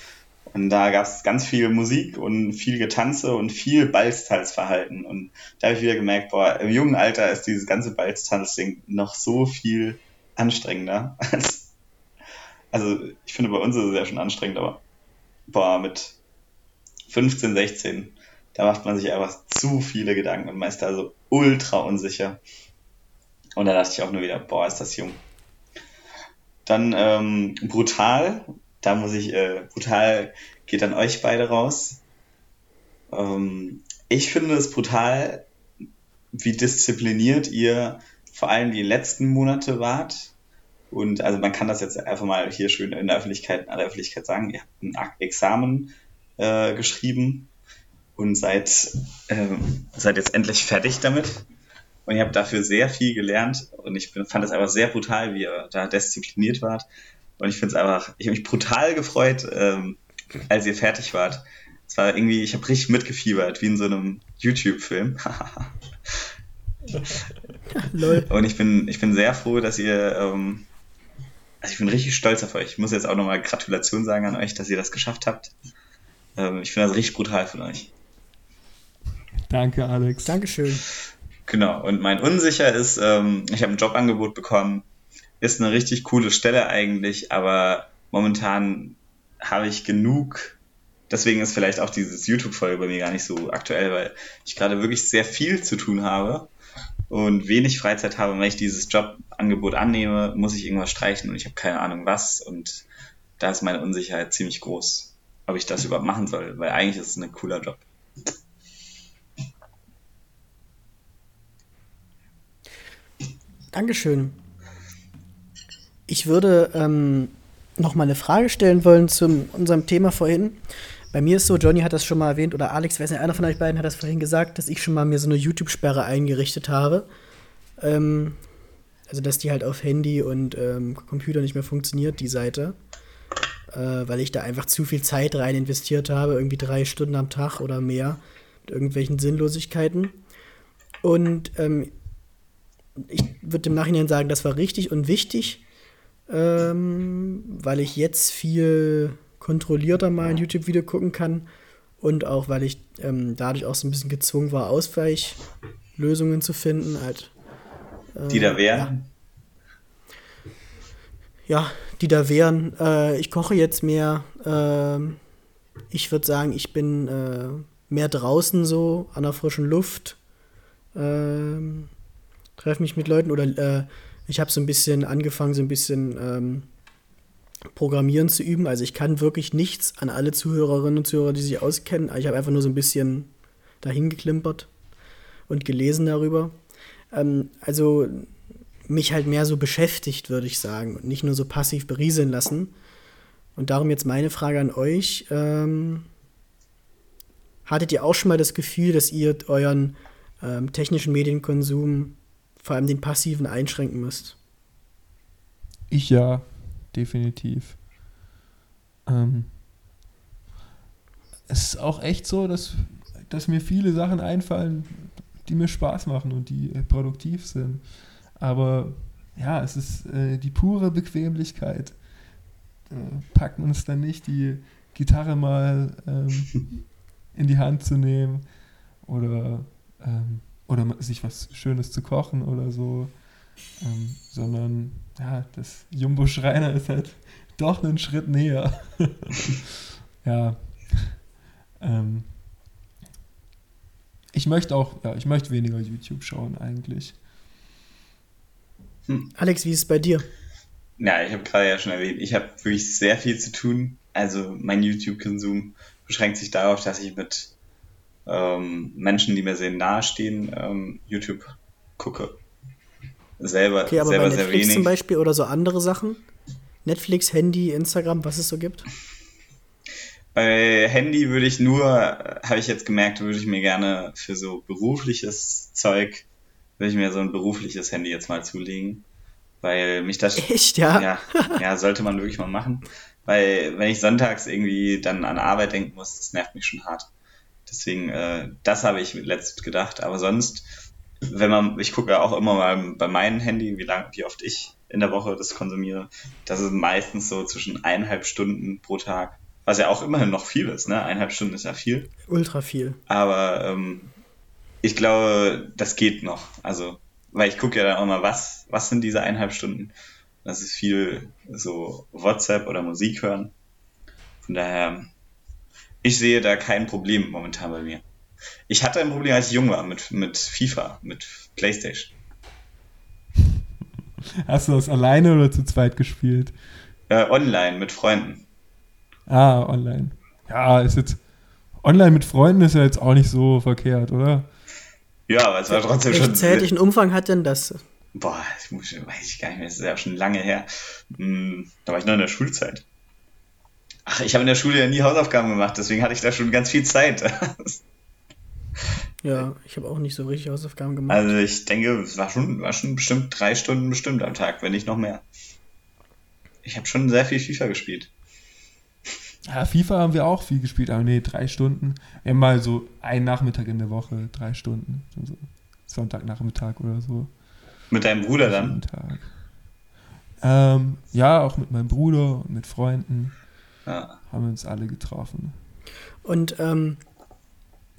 Und da gab es ganz viel Musik und viel Getanze und viel Balztanzverhalten. Und da habe ich wieder gemerkt, boah, im jungen Alter ist dieses ganze Balztanzding noch so viel anstrengender. also ich finde, bei uns ist es ja schon anstrengend, aber boah, mit 15, 16, da macht man sich einfach zu viele Gedanken und man ist da so ultra unsicher. Und da dachte ich auch nur wieder, boah, ist das jung. Dann ähm, brutal, da muss ich, äh, brutal geht an euch beide raus. Ähm, ich finde es brutal, wie diszipliniert ihr vor allem die letzten Monate wart. Und also man kann das jetzt einfach mal hier schön in der Öffentlichkeit, an der Öffentlichkeit sagen, ihr habt ein Examen äh, geschrieben und seid, äh, seid jetzt endlich fertig damit. Und ihr habt dafür sehr viel gelernt und ich fand es einfach sehr brutal, wie ihr da diszipliniert wart. Und ich finde es einfach, ich habe mich brutal gefreut, ähm, als ihr fertig wart. Es war irgendwie, ich habe richtig mitgefiebert, wie in so einem YouTube-Film. Und ich bin, ich bin sehr froh, dass ihr, ähm, also ich bin richtig stolz auf euch. Ich muss jetzt auch nochmal Gratulation sagen an euch, dass ihr das geschafft habt. Ähm, ich finde das richtig brutal von euch. Danke, Alex. Dankeschön. Genau, und mein Unsicher ist, ähm, ich habe ein Jobangebot bekommen. Ist eine richtig coole Stelle eigentlich, aber momentan habe ich genug. Deswegen ist vielleicht auch dieses YouTube-Folge bei mir gar nicht so aktuell, weil ich gerade wirklich sehr viel zu tun habe und wenig Freizeit habe, wenn ich dieses Jobangebot annehme, muss ich irgendwas streichen und ich habe keine Ahnung was und da ist meine Unsicherheit ziemlich groß, ob ich das überhaupt machen soll, weil eigentlich ist es ein cooler Job. Dankeschön. Ich würde ähm, noch mal eine Frage stellen wollen zu unserem Thema vorhin. Bei mir ist so, Johnny hat das schon mal erwähnt, oder Alex, weiß nicht, einer von euch beiden hat das vorhin gesagt, dass ich schon mal mir so eine YouTube-Sperre eingerichtet habe. Ähm, also, dass die halt auf Handy und ähm, Computer nicht mehr funktioniert, die Seite. Äh, weil ich da einfach zu viel Zeit rein investiert habe, irgendwie drei Stunden am Tag oder mehr, mit irgendwelchen Sinnlosigkeiten. Und ähm, ich würde im Nachhinein sagen, das war richtig und wichtig, ähm, weil ich jetzt viel kontrollierter mal ein YouTube-Video gucken kann und auch, weil ich ähm, dadurch auch so ein bisschen gezwungen war, Ausweichlösungen zu finden. Halt, äh, die da wären? Ja. ja die da wären. Äh, ich koche jetzt mehr. Äh, ich würde sagen, ich bin äh, mehr draußen so, an der frischen Luft. Ähm, treffe mich mit Leuten oder äh, ich habe so ein bisschen angefangen, so ein bisschen ähm, Programmieren zu üben. Also ich kann wirklich nichts an alle Zuhörerinnen und Zuhörer, die sich auskennen. Ich habe einfach nur so ein bisschen dahin geklimpert und gelesen darüber. Ähm, also mich halt mehr so beschäftigt, würde ich sagen, und nicht nur so passiv berieseln lassen. Und darum jetzt meine Frage an euch. Ähm, hattet ihr auch schon mal das Gefühl, dass ihr euren ähm, technischen Medienkonsum, vor allem den passiven, einschränken müsst? Ich ja definitiv. Ähm, es ist auch echt so, dass, dass mir viele Sachen einfallen, die mir Spaß machen und die äh, produktiv sind. Aber ja, es ist äh, die pure Bequemlichkeit. Äh, packen uns dann nicht die Gitarre mal ähm, in die Hand zu nehmen oder, ähm, oder sich was Schönes zu kochen oder so, ähm, sondern ja, das Jumbo Schreiner ist halt doch einen Schritt näher. ja. Ähm, ich möchte auch, ja, ich möchte weniger YouTube schauen eigentlich. Hm. Alex, wie ist es bei dir? Ja, ich habe gerade ja schon erwähnt, ich habe wirklich sehr viel zu tun. Also mein YouTube-Konsum beschränkt sich darauf, dass ich mit ähm, Menschen, die mir sehr nahestehen, ähm, YouTube gucke selber, okay, aber selber bei Netflix sehr wenig. zum Beispiel oder so andere Sachen? Netflix, Handy, Instagram, was es so gibt? Bei Handy würde ich nur, habe ich jetzt gemerkt, würde ich mir gerne für so berufliches Zeug, würde ich mir so ein berufliches Handy jetzt mal zulegen. Weil mich das. Echt, ja? Ja, ja sollte man wirklich mal machen. Weil, wenn ich sonntags irgendwie dann an Arbeit denken muss, das nervt mich schon hart. Deswegen, äh, das habe ich letztens gedacht. Aber sonst wenn man, ich gucke ja auch immer mal bei meinem Handy, wie lang, wie oft ich in der Woche das konsumiere. Das ist meistens so zwischen eineinhalb Stunden pro Tag. Was ja auch immerhin noch viel ist, ne? Eineinhalb Stunden ist ja viel. Ultra viel. Aber ähm, ich glaube, das geht noch. Also, weil ich gucke ja dann auch mal, was, was sind diese eineinhalb Stunden? Das ist viel so WhatsApp oder Musik hören. Von daher, ich sehe da kein Problem momentan bei mir. Ich hatte ein Problem, als ich jung war, mit, mit FIFA, mit Playstation. Hast du das alleine oder zu zweit gespielt? Äh, online, mit Freunden. Ah, online. Ja, ist jetzt. Online mit Freunden ist ja jetzt auch nicht so verkehrt, oder? Ja, aber es war trotzdem schon. Welchen Umfang hat denn das? Boah, ich muss, weiß ich gar nicht mehr, das ist ja schon lange her. Hm, da war ich noch in der Schulzeit. Ach, ich habe in der Schule ja nie Hausaufgaben gemacht, deswegen hatte ich da schon ganz viel Zeit. Ja, ich habe auch nicht so richtig Hausaufgaben gemacht. Also ich denke, es war schon, war schon bestimmt drei Stunden bestimmt am Tag, wenn nicht noch mehr. Ich habe schon sehr viel FIFA gespielt. Ja, FIFA haben wir auch viel gespielt, aber nee, drei Stunden. Mal so einen Nachmittag in der Woche, drei Stunden. So Sonntagnachmittag oder so. Mit deinem Bruder dann? Ähm, ja, auch mit meinem Bruder und mit Freunden. Ja. Haben wir uns alle getroffen. Und ähm,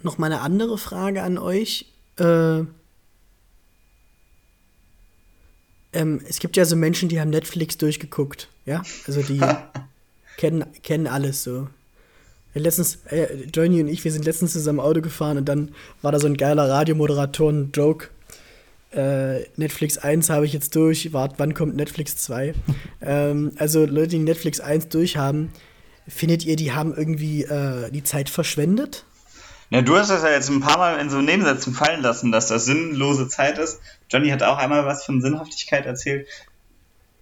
noch mal eine andere Frage an euch. Äh, ähm, es gibt ja so Menschen, die haben Netflix durchgeguckt, ja? Also die kennen, kennen alles so. Letztens, äh, Johnny und ich, wir sind letztens zusammen Auto gefahren und dann war da so ein geiler Radiomoderatoren-Joke. Äh, Netflix 1 habe ich jetzt durch, wart, wann kommt Netflix 2? ähm, also Leute, die Netflix 1 durchhaben, findet ihr, die haben irgendwie äh, die Zeit verschwendet? Ja, du hast das ja jetzt ein paar Mal in so Nebensätzen fallen lassen, dass das sinnlose Zeit ist. Johnny hat auch einmal was von Sinnhaftigkeit erzählt.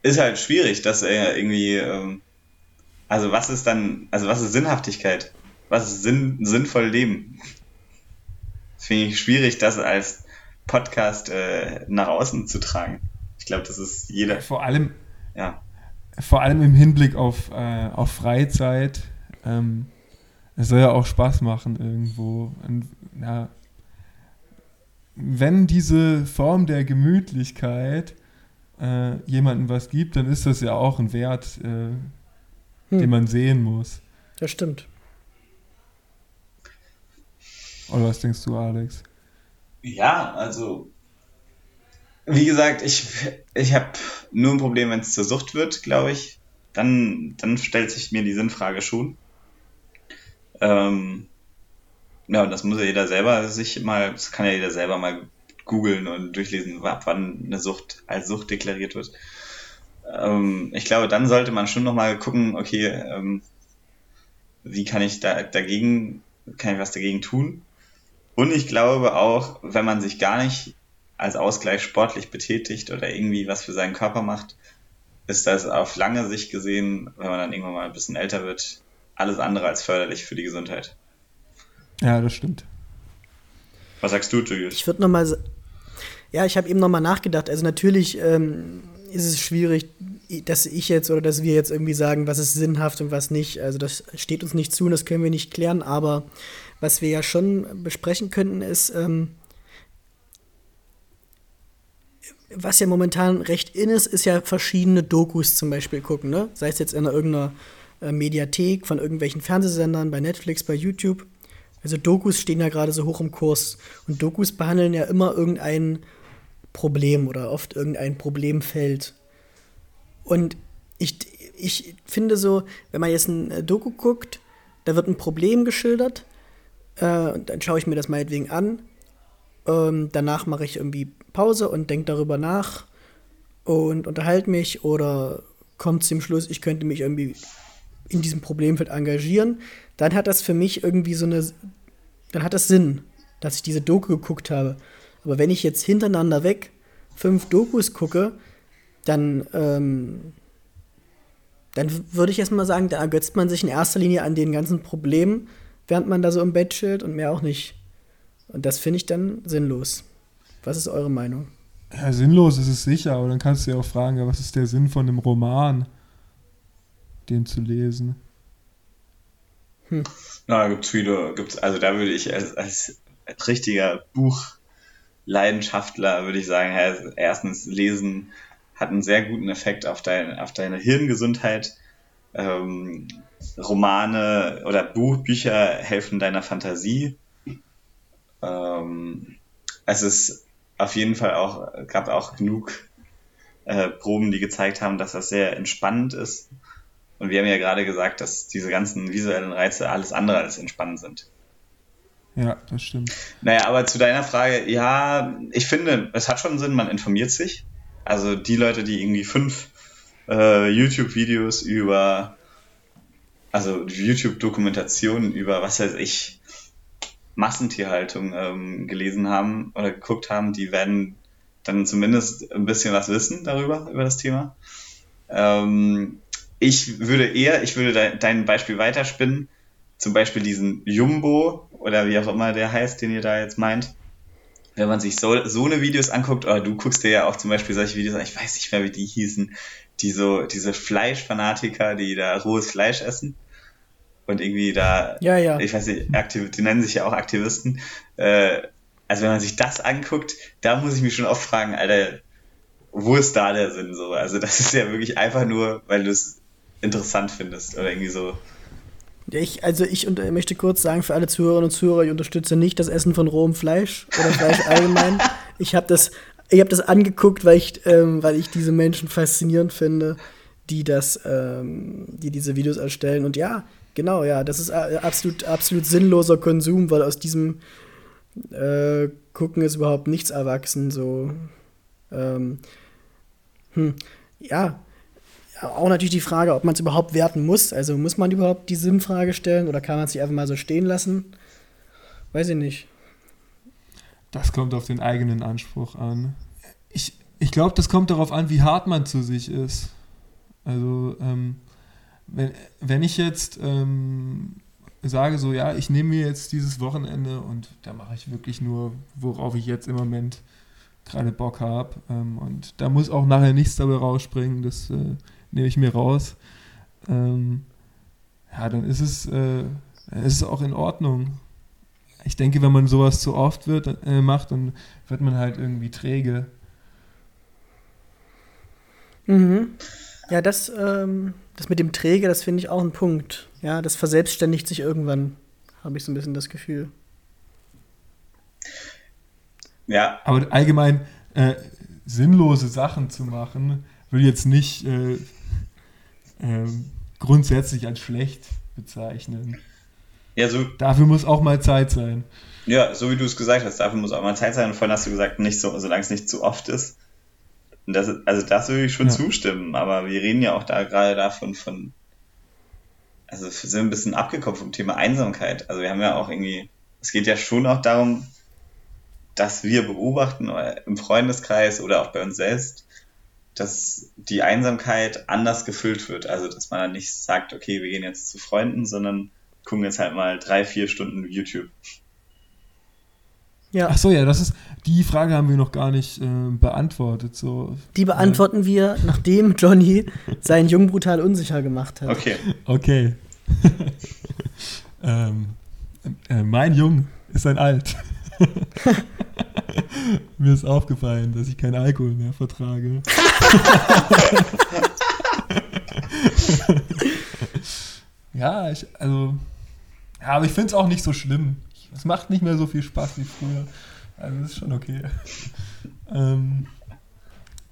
Ist halt schwierig, dass er irgendwie, ähm, also was ist dann, also was ist Sinnhaftigkeit? Was ist Sinn, sinnvoll Leben? Das finde ich schwierig, das als Podcast äh, nach außen zu tragen. Ich glaube, das ist jeder. Vor allem, ja. Vor allem im Hinblick auf, äh, auf Freizeit. Ähm, es soll ja auch Spaß machen irgendwo. Und, ja, wenn diese Form der Gemütlichkeit äh, jemandem was gibt, dann ist das ja auch ein Wert, äh, hm. den man sehen muss. Das stimmt. Oder was denkst du, Alex? Ja, also wie gesagt, ich, ich habe nur ein Problem, wenn es zur Sucht wird, glaube ich. Dann, dann stellt sich mir die Sinnfrage schon. Ähm, ja, das muss ja jeder selber sich mal, das kann ja jeder selber mal googeln und durchlesen, ab wann eine Sucht als Sucht deklariert wird. Ähm, ich glaube, dann sollte man schon nochmal gucken, okay, ähm, wie kann ich da dagegen, kann ich was dagegen tun? Und ich glaube auch, wenn man sich gar nicht als Ausgleich sportlich betätigt oder irgendwie was für seinen Körper macht, ist das auf lange Sicht gesehen, wenn man dann irgendwann mal ein bisschen älter wird, alles andere als förderlich für die Gesundheit. Ja, das stimmt. Was sagst du, Julius? Ich würde nochmal. Ja, ich habe eben nochmal nachgedacht. Also, natürlich ähm, ist es schwierig, dass ich jetzt oder dass wir jetzt irgendwie sagen, was ist sinnhaft und was nicht. Also, das steht uns nicht zu und das können wir nicht klären. Aber was wir ja schon besprechen könnten, ist, ähm, was ja momentan recht in ist, ist ja verschiedene Dokus zum Beispiel gucken, ne? Sei es jetzt in irgendeiner äh, Mediathek von irgendwelchen Fernsehsendern, bei Netflix, bei YouTube. Also Dokus stehen ja gerade so hoch im Kurs. Und Dokus behandeln ja immer irgendein Problem oder oft irgendein Problemfeld. Und ich, ich finde so, wenn man jetzt ein äh, Doku guckt, da wird ein Problem geschildert, äh, dann schaue ich mir das meinetwegen an. Ähm, danach mache ich irgendwie Pause und denke darüber nach und unterhalte mich oder kommt zum Schluss, ich könnte mich irgendwie in diesem Problemfeld engagieren, dann hat das für mich irgendwie so eine, dann hat das Sinn, dass ich diese Doku geguckt habe. Aber wenn ich jetzt hintereinander weg fünf Dokus gucke, dann, ähm, dann würde ich erstmal sagen, da ergötzt man sich in erster Linie an den ganzen Problemen, während man da so im Bett chillt und mehr auch nicht. Und das finde ich dann sinnlos. Was ist eure Meinung? Ja, sinnlos ist es sicher, aber dann kannst du ja auch fragen, ja, was ist der Sinn von einem Roman, den zu lesen? Hm. Na, gibt's viele, gibt's, also da würde ich als, als, als richtiger Buchleidenschaftler würde ich sagen, ja, erstens lesen hat einen sehr guten Effekt auf, dein, auf deine Hirngesundheit. Ähm, Romane oder Buchbücher helfen deiner Fantasie. Ähm, es ist auf jeden Fall auch, gab auch genug äh, Proben, die gezeigt haben, dass das sehr entspannend ist. Und wir haben ja gerade gesagt, dass diese ganzen visuellen Reize alles andere als entspannend sind. Ja, das stimmt. Naja, aber zu deiner Frage, ja, ich finde, es hat schon Sinn, man informiert sich. Also die Leute, die irgendwie fünf äh, YouTube-Videos über, also YouTube-Dokumentationen über, was weiß ich, Massentierhaltung ähm, gelesen haben oder geguckt haben, die werden dann zumindest ein bisschen was wissen darüber, über das Thema. Ähm, ich würde eher, ich würde de dein Beispiel weiterspinnen, zum Beispiel diesen Jumbo oder wie auch immer der heißt, den ihr da jetzt meint. Wenn man sich so, so eine Videos anguckt, oder du guckst dir ja auch zum Beispiel solche Videos an, ich weiß nicht mehr, wie die hießen, die so, diese Fleischfanatiker, die da rohes Fleisch essen und irgendwie da, ja, ja. ich weiß nicht, Aktiv die nennen sich ja auch Aktivisten. Äh, also wenn man sich das anguckt, da muss ich mich schon oft fragen, Alter, wo ist da der Sinn so? Also das ist ja wirklich einfach nur, weil du es interessant findest oder irgendwie so. Ich, also ich unter, möchte kurz sagen für alle Zuhörerinnen und Zuhörer, ich unterstütze nicht das Essen von rohem Fleisch oder Fleisch allgemein. ich habe das, ich habe das angeguckt, weil ich, ähm, weil ich diese Menschen faszinierend finde, die das, ähm, die diese Videos erstellen. Und ja, Genau, ja, das ist absolut, absolut sinnloser Konsum, weil aus diesem äh, Gucken ist überhaupt nichts erwachsen. So, ähm, hm, ja, auch natürlich die Frage, ob man es überhaupt werten muss. Also muss man überhaupt die Sinnfrage stellen oder kann man es sich einfach mal so stehen lassen? Weiß ich nicht. Das kommt auf den eigenen Anspruch an. Ich, ich glaube, das kommt darauf an, wie hart man zu sich ist. Also, ähm, wenn, wenn ich jetzt ähm, sage, so ja, ich nehme mir jetzt dieses Wochenende und da mache ich wirklich nur, worauf ich jetzt im Moment gerade Bock habe. Ähm, und da muss auch nachher nichts dabei rausspringen, das äh, nehme ich mir raus. Ähm, ja, dann ist es, äh, ist es auch in Ordnung. Ich denke, wenn man sowas zu oft wird, äh, macht, dann wird man halt irgendwie träge. Mhm. Ja, das, ähm, das mit dem Träger, das finde ich auch ein Punkt. Ja, das verselbstständigt sich irgendwann, habe ich so ein bisschen das Gefühl. Ja. Aber allgemein äh, sinnlose Sachen zu machen, will jetzt nicht äh, äh, grundsätzlich als schlecht bezeichnen. Ja, so, Dafür muss auch mal Zeit sein. ja, so wie du es gesagt hast, dafür muss auch mal Zeit sein. Und vorhin hast du gesagt, nicht so, solange es nicht zu oft ist. Und das, also das würde ich schon Ja. zustimmen, aber wir reden ja auch da gerade davon von, also wir sind ein bisschen abgekommen vom Thema Einsamkeit. Also wir haben ja auch irgendwie, es geht ja schon auch darum, dass wir beobachten oder im Freundeskreis oder auch bei uns selbst, dass die Einsamkeit anders gefüllt wird. Also dass man dann nicht sagt, okay, wir gehen jetzt zu Freunden, sondern gucken jetzt halt mal drei, vier Stunden YouTube. Ja, Ach so, ja, das ist die Frage haben wir noch gar nicht äh, beantwortet. So, die beantworten wir, nachdem Johnny seinen Jungen brutal unsicher gemacht hat. Okay. Okay. ähm, äh, mein Jung ist ein Alt. Mir ist aufgefallen, dass ich keinen Alkohol mehr vertrage. ja, ich, also, ja, aber ich finde es auch nicht so schlimm. Es macht nicht mehr so viel Spaß wie früher. Also, das ist schon okay. ähm,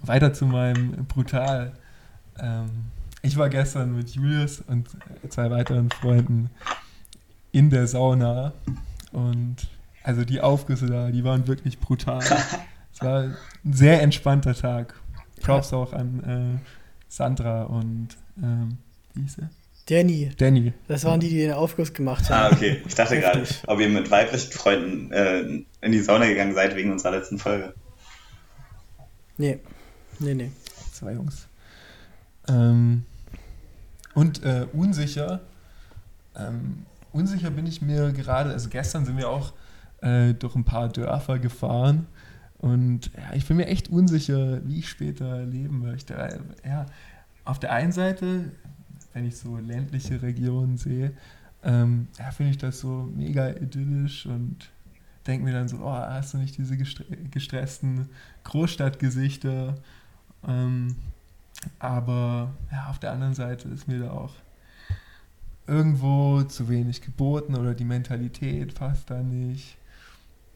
weiter zu meinem Brutal. Ähm, ich war gestern mit Julius und zwei weiteren Freunden in der Sauna und also die Aufgüsse da, die waren wirklich brutal. es war ein sehr entspannter Tag. Props auch an äh, Sandra und ähm, wie hieß er? Danny, Danny. das waren die, die den Aufguss gemacht Ah, haben. okay. Ich dachte gerade, ob ihr mit weiblichen Freunden äh, in die Sauna gegangen seid wegen unserer letzten Folge. Nee, nee, nee. Zwei Jungs. Ähm, und äh, unsicher. Ähm, unsicher bin ich mir gerade, also gestern sind wir auch äh, durch ein paar Dörfer gefahren und ja, ich bin mir echt unsicher, wie ich später leben möchte. Ja, auf der einen Seite, wenn ich so ländliche Regionen sehe, ähm, ja, finde ich das so mega idyllisch und denke mir dann so, oh, hast du nicht diese gestre gestressten Großstadtgesichter? Ähm, aber ja, auf der anderen Seite ist mir da auch irgendwo zu wenig geboten oder die Mentalität passt da nicht.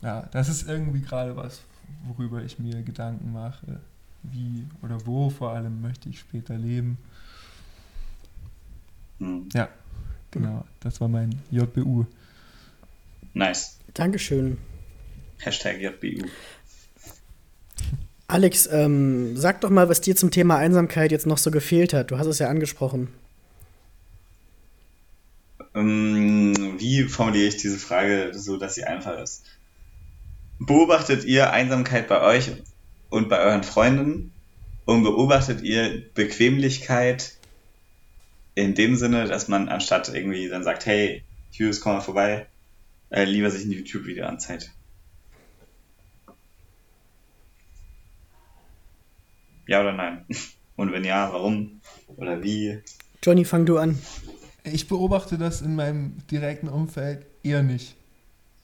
Ja, das ist irgendwie gerade was, worüber ich mir Gedanken mache. Wie oder wo vor allem möchte ich später leben. Hm. Ja, genau. Das war mein JBU. Nice. Dankeschön. Hashtag JBU. Alex, ähm, sag doch mal, was dir zum Thema Einsamkeit jetzt noch so gefehlt hat. Du hast es ja angesprochen. Ähm, wie formuliere ich diese Frage so, dass sie einfach ist? Beobachtet ihr Einsamkeit bei euch und bei euren Freunden? Und beobachtet ihr Bequemlichkeit in dem Sinne, dass man anstatt irgendwie dann sagt, hey, Hughes, komm mal vorbei, äh, lieber sich ein YouTube-Video anzeigt? Ja oder nein? Und wenn ja, warum? Oder wie? Johnny, fang du an. Ich beobachte das in meinem direkten Umfeld eher nicht.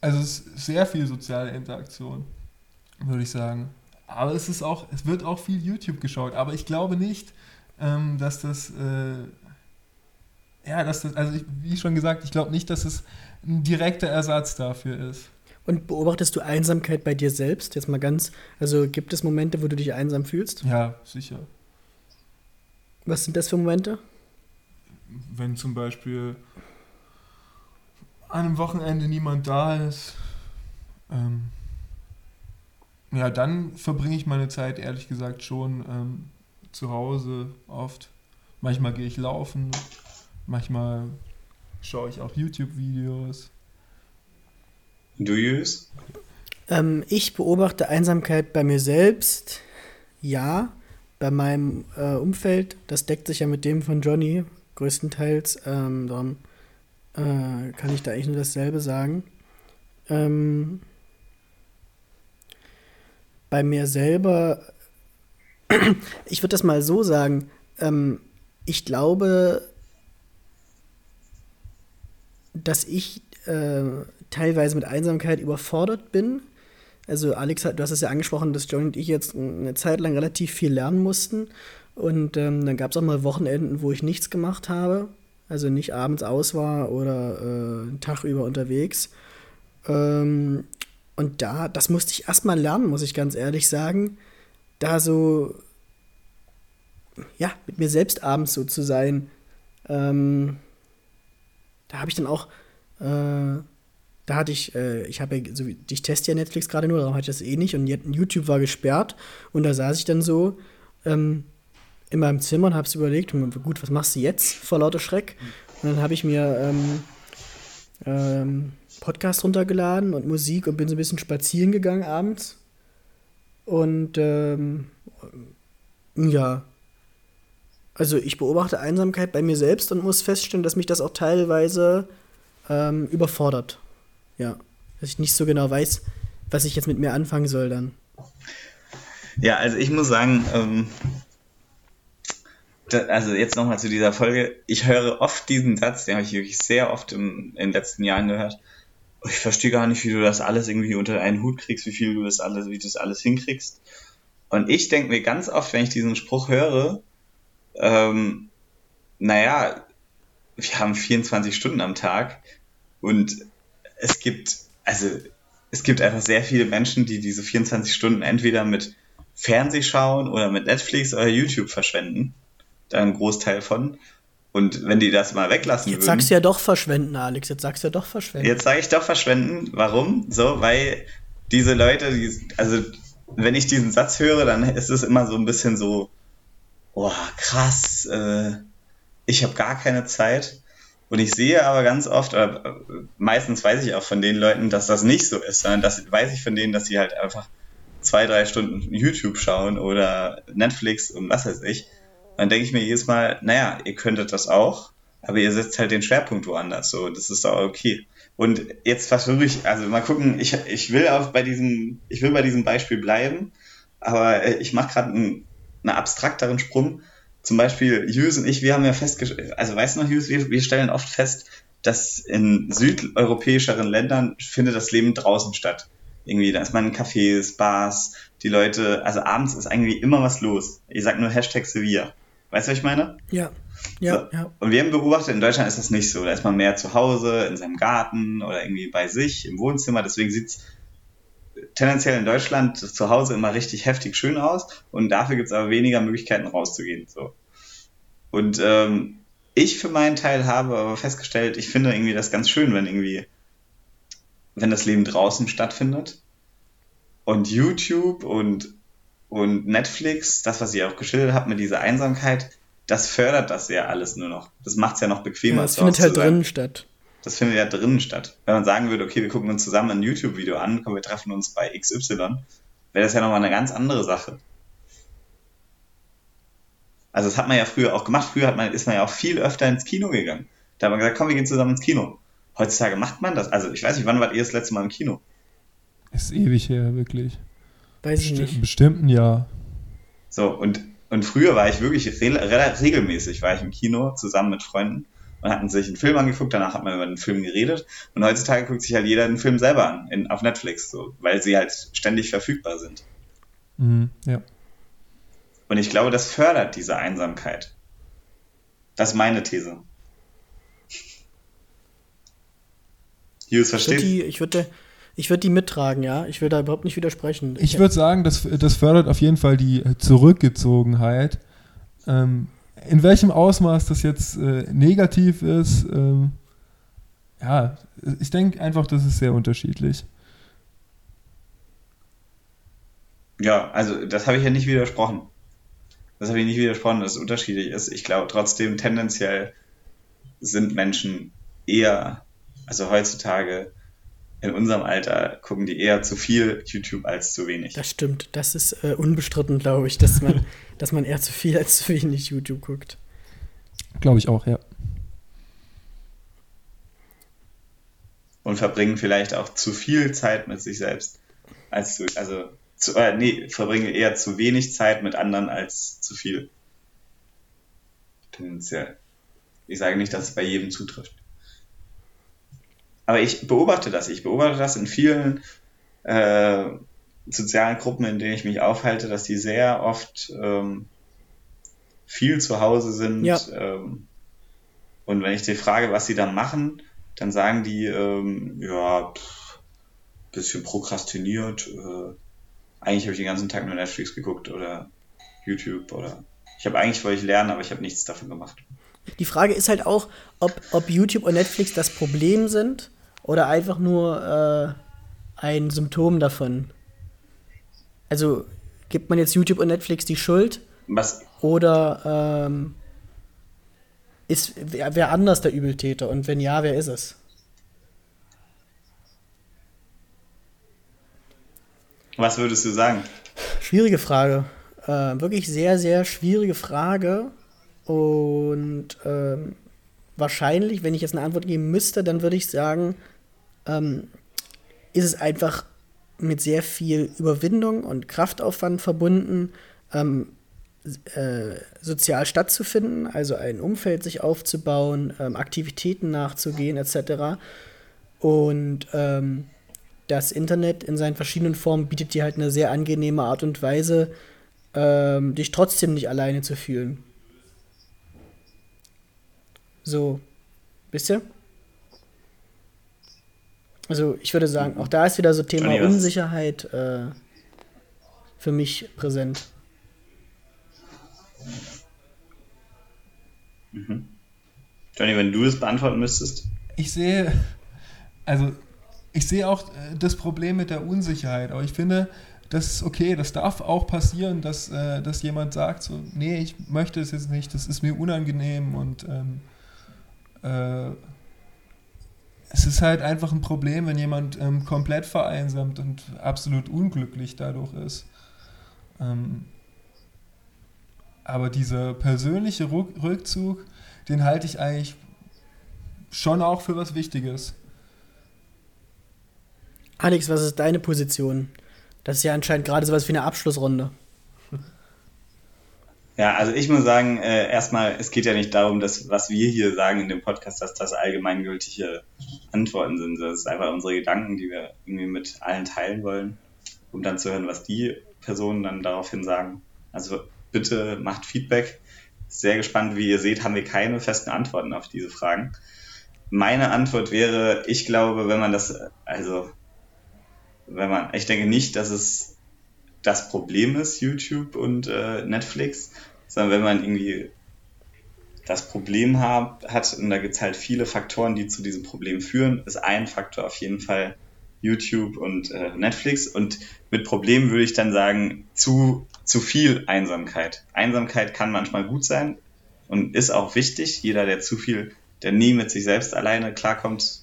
Also es ist sehr viel soziale Interaktion, würde ich sagen. Aber es ist auch, es wird auch viel YouTube geschaut. Aber ich glaube nicht, ähm, dass das, äh, ja, das, also ich, wie schon gesagt, ich glaube nicht, dass es ein direkter Ersatz dafür ist. Und beobachtest du Einsamkeit bei dir selbst? Jetzt mal ganz, also gibt es Momente, wo du dich einsam fühlst? Ja, sicher. Was sind das für Momente? Wenn zum Beispiel an einem Wochenende niemand da ist, ähm, ja, dann verbringe ich meine Zeit ehrlich gesagt schon ähm, zu Hause oft. Manchmal gehe ich laufen, manchmal schaue ich auch YouTube-Videos. Du, Hughes? Ähm, ich beobachte Einsamkeit bei mir selbst. Ja, bei meinem äh, Umfeld. Das deckt sich ja mit dem von Johnny größtenteils. Ähm, darum äh, kann ich da eigentlich nur dasselbe sagen. Ähm, bei mir selber, ich würde das mal so sagen, ähm, ich glaube, dass ich äh, teilweise mit Einsamkeit überfordert bin. Also Alex, du hast es ja angesprochen, dass John und ich jetzt eine Zeit lang relativ viel lernen mussten. Und ähm, dann gab es auch mal Wochenenden, wo ich nichts gemacht habe. Also nicht abends aus war oder äh, einen Tag über unterwegs. Ähm, und da, das musste ich erstmal lernen, muss ich ganz ehrlich sagen. Da so, ja, mit mir selbst abends so zu sein. Ähm, da habe ich dann auch, äh, da hatte ich, äh, ich habe ja, so, ich teste ja Netflix gerade nur, darum hatte ich das eh nicht und YouTube war gesperrt und da saß ich dann so ähm, in meinem Zimmer und habe es überlegt, gut, was machst du jetzt vor lauter Schreck? Und dann habe ich mir ähm, ähm, Podcast runtergeladen und Musik und bin so ein bisschen spazieren gegangen abends. Und ähm, ja, also ich beobachte Einsamkeit bei mir selbst und muss feststellen, dass mich das auch teilweise ähm, überfordert. Ja, dass ich nicht so genau weiß, was ich jetzt mit mir anfangen soll dann. Ja, also ich muss sagen, ähm, da, also jetzt nochmal zu dieser Folge. Ich höre oft diesen Satz, den habe ich wirklich sehr oft im, in den letzten Jahren gehört. Ich verstehe gar nicht, wie du das alles irgendwie unter einen Hut kriegst, wie viel du das alles, wie du das alles hinkriegst. Und ich denke mir ganz oft, wenn ich diesen Spruch höre, ähm, naja, wir haben 24 Stunden am Tag und es gibt, also es gibt einfach sehr viele Menschen, die diese 24 Stunden entweder mit Fernseh schauen oder mit Netflix oder YouTube verschwenden. Da ein Großteil von. Und wenn die das mal weglassen jetzt würden. Jetzt sagst du ja doch verschwenden, Alex. Jetzt sagst du ja doch verschwenden. Jetzt sage ich doch verschwenden. Warum? So, weil diese Leute, die, also wenn ich diesen Satz höre, dann ist es immer so ein bisschen so, boah, krass, äh, ich habe gar keine Zeit. Und ich sehe aber ganz oft, oder meistens weiß ich auch von den Leuten, dass das nicht so ist, sondern das weiß ich von denen, dass sie halt einfach zwei, drei Stunden YouTube schauen oder Netflix und was weiß ich. Dann denke ich mir jedes Mal, naja, ihr könntet das auch, aber ihr setzt halt den Schwerpunkt woanders. So, das ist auch okay. Und jetzt versuche ich, also mal gucken, ich, ich will auch bei diesem, ich will bei diesem Beispiel bleiben, aber äh, ich mache gerade einen, einen abstrakteren Sprung zum Beispiel Hughes und ich, wir haben ja festgestellt, also weißt du noch, Hughes, wir, wir stellen oft fest, dass in südeuropäischeren Ländern findet das Leben draußen statt. Irgendwie, da ist man in Cafés, Bars, die Leute, also abends ist eigentlich immer was los. Ich sag nur Hashtag Sevilla. Weißt du, was ich meine? Ja. Ja, so. ja. Und wir haben beobachtet, in Deutschland ist das nicht so. Da ist man mehr zu Hause, in seinem Garten oder irgendwie bei sich im Wohnzimmer. Deswegen sieht's tendenziell in Deutschland zu Hause immer richtig heftig schön aus und dafür gibt es aber weniger Möglichkeiten rauszugehen. So. Und ähm, ich für meinen Teil habe aber festgestellt, ich finde irgendwie das ganz schön, wenn irgendwie, wenn das Leben draußen stattfindet. Und YouTube und, und Netflix, das, was ihr auch geschildert habt mit dieser Einsamkeit, das fördert das ja alles nur noch. Das macht es ja noch bequemer. Ja, das findet halt drinnen statt. Das findet ja drinnen statt. Wenn man sagen würde, okay, wir gucken uns zusammen ein YouTube-Video an, komm, wir treffen uns bei XY, wäre das ja nochmal eine ganz andere Sache. Also das hat man ja früher auch gemacht. Früher hat man, ist man ja auch viel öfter ins Kino gegangen. Da hat man gesagt, komm, wir gehen zusammen ins Kino. Heutzutage macht man das. Also ich weiß nicht, wann wart ihr das letzte Mal im Kino? Ist ewig her, wirklich. Weiß ich nicht. Bestimmt ein Jahr. So, und, und früher war ich wirklich re regelmäßig war ich im Kino zusammen mit Freunden und hatten sich einen Film angeguckt, danach hat man über den Film geredet und heutzutage guckt sich halt jeder den Film selber an, in, auf Netflix, so, weil sie halt ständig verfügbar sind. Mhm, ja. Und ich glaube, das fördert diese Einsamkeit. Das ist meine These. Hughes, verstehst du? Ich würde ich würd die mittragen, ja. Ich will da überhaupt nicht widersprechen. Ich, ich würde sagen, das, das fördert auf jeden Fall die Zurückgezogenheit. Ähm, in welchem Ausmaß das jetzt äh, negativ ist, ähm, ja, ich denke einfach, das ist sehr unterschiedlich. Ja, also das habe ich ja nicht widersprochen. Das habe ich nicht widersprochen, dass es unterschiedlich ist. Ich glaube trotzdem, tendenziell sind Menschen eher, also heutzutage in unserem Alter gucken die eher zu viel YouTube als zu wenig. Das stimmt. Das ist äh, unbestritten, glaube ich, dass man, dass man eher zu viel als zu wenig YouTube guckt. Glaube ich auch, ja. Und verbringen vielleicht auch zu viel Zeit mit sich selbst als zu, also zu, äh, nee, verbringen eher zu wenig Zeit mit anderen als zu viel. Tendenziell. Ich sage nicht, dass es bei jedem zutrifft aber ich beobachte das. Ich beobachte das in vielen äh, sozialen Gruppen, in denen ich mich aufhalte, dass die sehr oft ähm, viel zu Hause sind. Ja. Ähm, und wenn ich die frage, was sie da machen, dann sagen die, ähm, ja, pff, bisschen prokrastiniert. Äh, eigentlich habe ich den ganzen Tag nur Netflix geguckt oder YouTube oder ich habe eigentlich wollte ich lernen, aber ich habe nichts davon gemacht. Die Frage ist halt auch, ob, ob YouTube und Netflix das Problem sind oder einfach nur äh, ein Symptom davon. Also gibt man jetzt YouTube und Netflix die Schuld Was, oder ähm, ist wer, wer anders der Übeltäter und wenn ja, wer ist es? was würdest du sagen? Schwierige Frage. Äh, wirklich sehr, sehr schwierige Frage. Und ähm, wahrscheinlich, wenn ich jetzt eine Antwort geben müsste, dann würde ich sagen, ähm, ist es einfach mit sehr viel Überwindung und Kraftaufwand verbunden, ähm, äh, sozial stattzufinden, also ein Umfeld sich aufzubauen, ähm, Aktivitäten nachzugehen etc. Und ähm, das Internet in seinen verschiedenen Formen bietet dir halt eine sehr angenehme Art und Weise, ähm, dich trotzdem nicht alleine zu fühlen. So, wisst ihr? Also ich würde sagen, auch da ist wieder so Thema Johnny, Unsicherheit äh, für mich präsent. Johnny, wenn du es beantworten müsstest. Ich sehe, also ich sehe auch äh, das Problem mit der Unsicherheit, aber ich finde, das ist okay, das darf auch passieren, dass, äh, dass jemand sagt, so, nee, ich möchte es jetzt nicht, das ist mir unangenehm und ähm, äh, es ist halt einfach ein Problem, wenn jemand ähm, komplett vereinsamt und absolut unglücklich dadurch ist. Ähm, aber dieser persönliche Ruck Rückzug, den halte ich eigentlich schon auch für was Wichtiges. Alex, was ist deine Position? Das ist ja anscheinend gerade sowas wie eine Abschlussrunde. Ja, also ich muss sagen, äh, erstmal, es geht ja nicht darum, dass was wir hier sagen in dem Podcast, dass das allgemeingültige Antworten sind. Das ist einfach unsere Gedanken, die wir irgendwie mit allen teilen wollen, um dann zu hören, was die Personen dann daraufhin sagen. Also bitte macht Feedback. Sehr gespannt, wie ihr seht, haben wir keine festen Antworten auf diese Fragen. Meine Antwort wäre, ich glaube, wenn man das, also wenn man, ich denke nicht, dass es das Problem ist, YouTube und äh, Netflix, sondern wenn man irgendwie das Problem hat, hat und da gibt es halt viele Faktoren, die zu diesem Problem führen, ist ein Faktor auf jeden Fall YouTube und äh, Netflix. Und mit Problem würde ich dann sagen, zu, zu viel Einsamkeit. Einsamkeit kann manchmal gut sein und ist auch wichtig. Jeder, der zu viel, der nie mit sich selbst alleine klarkommt,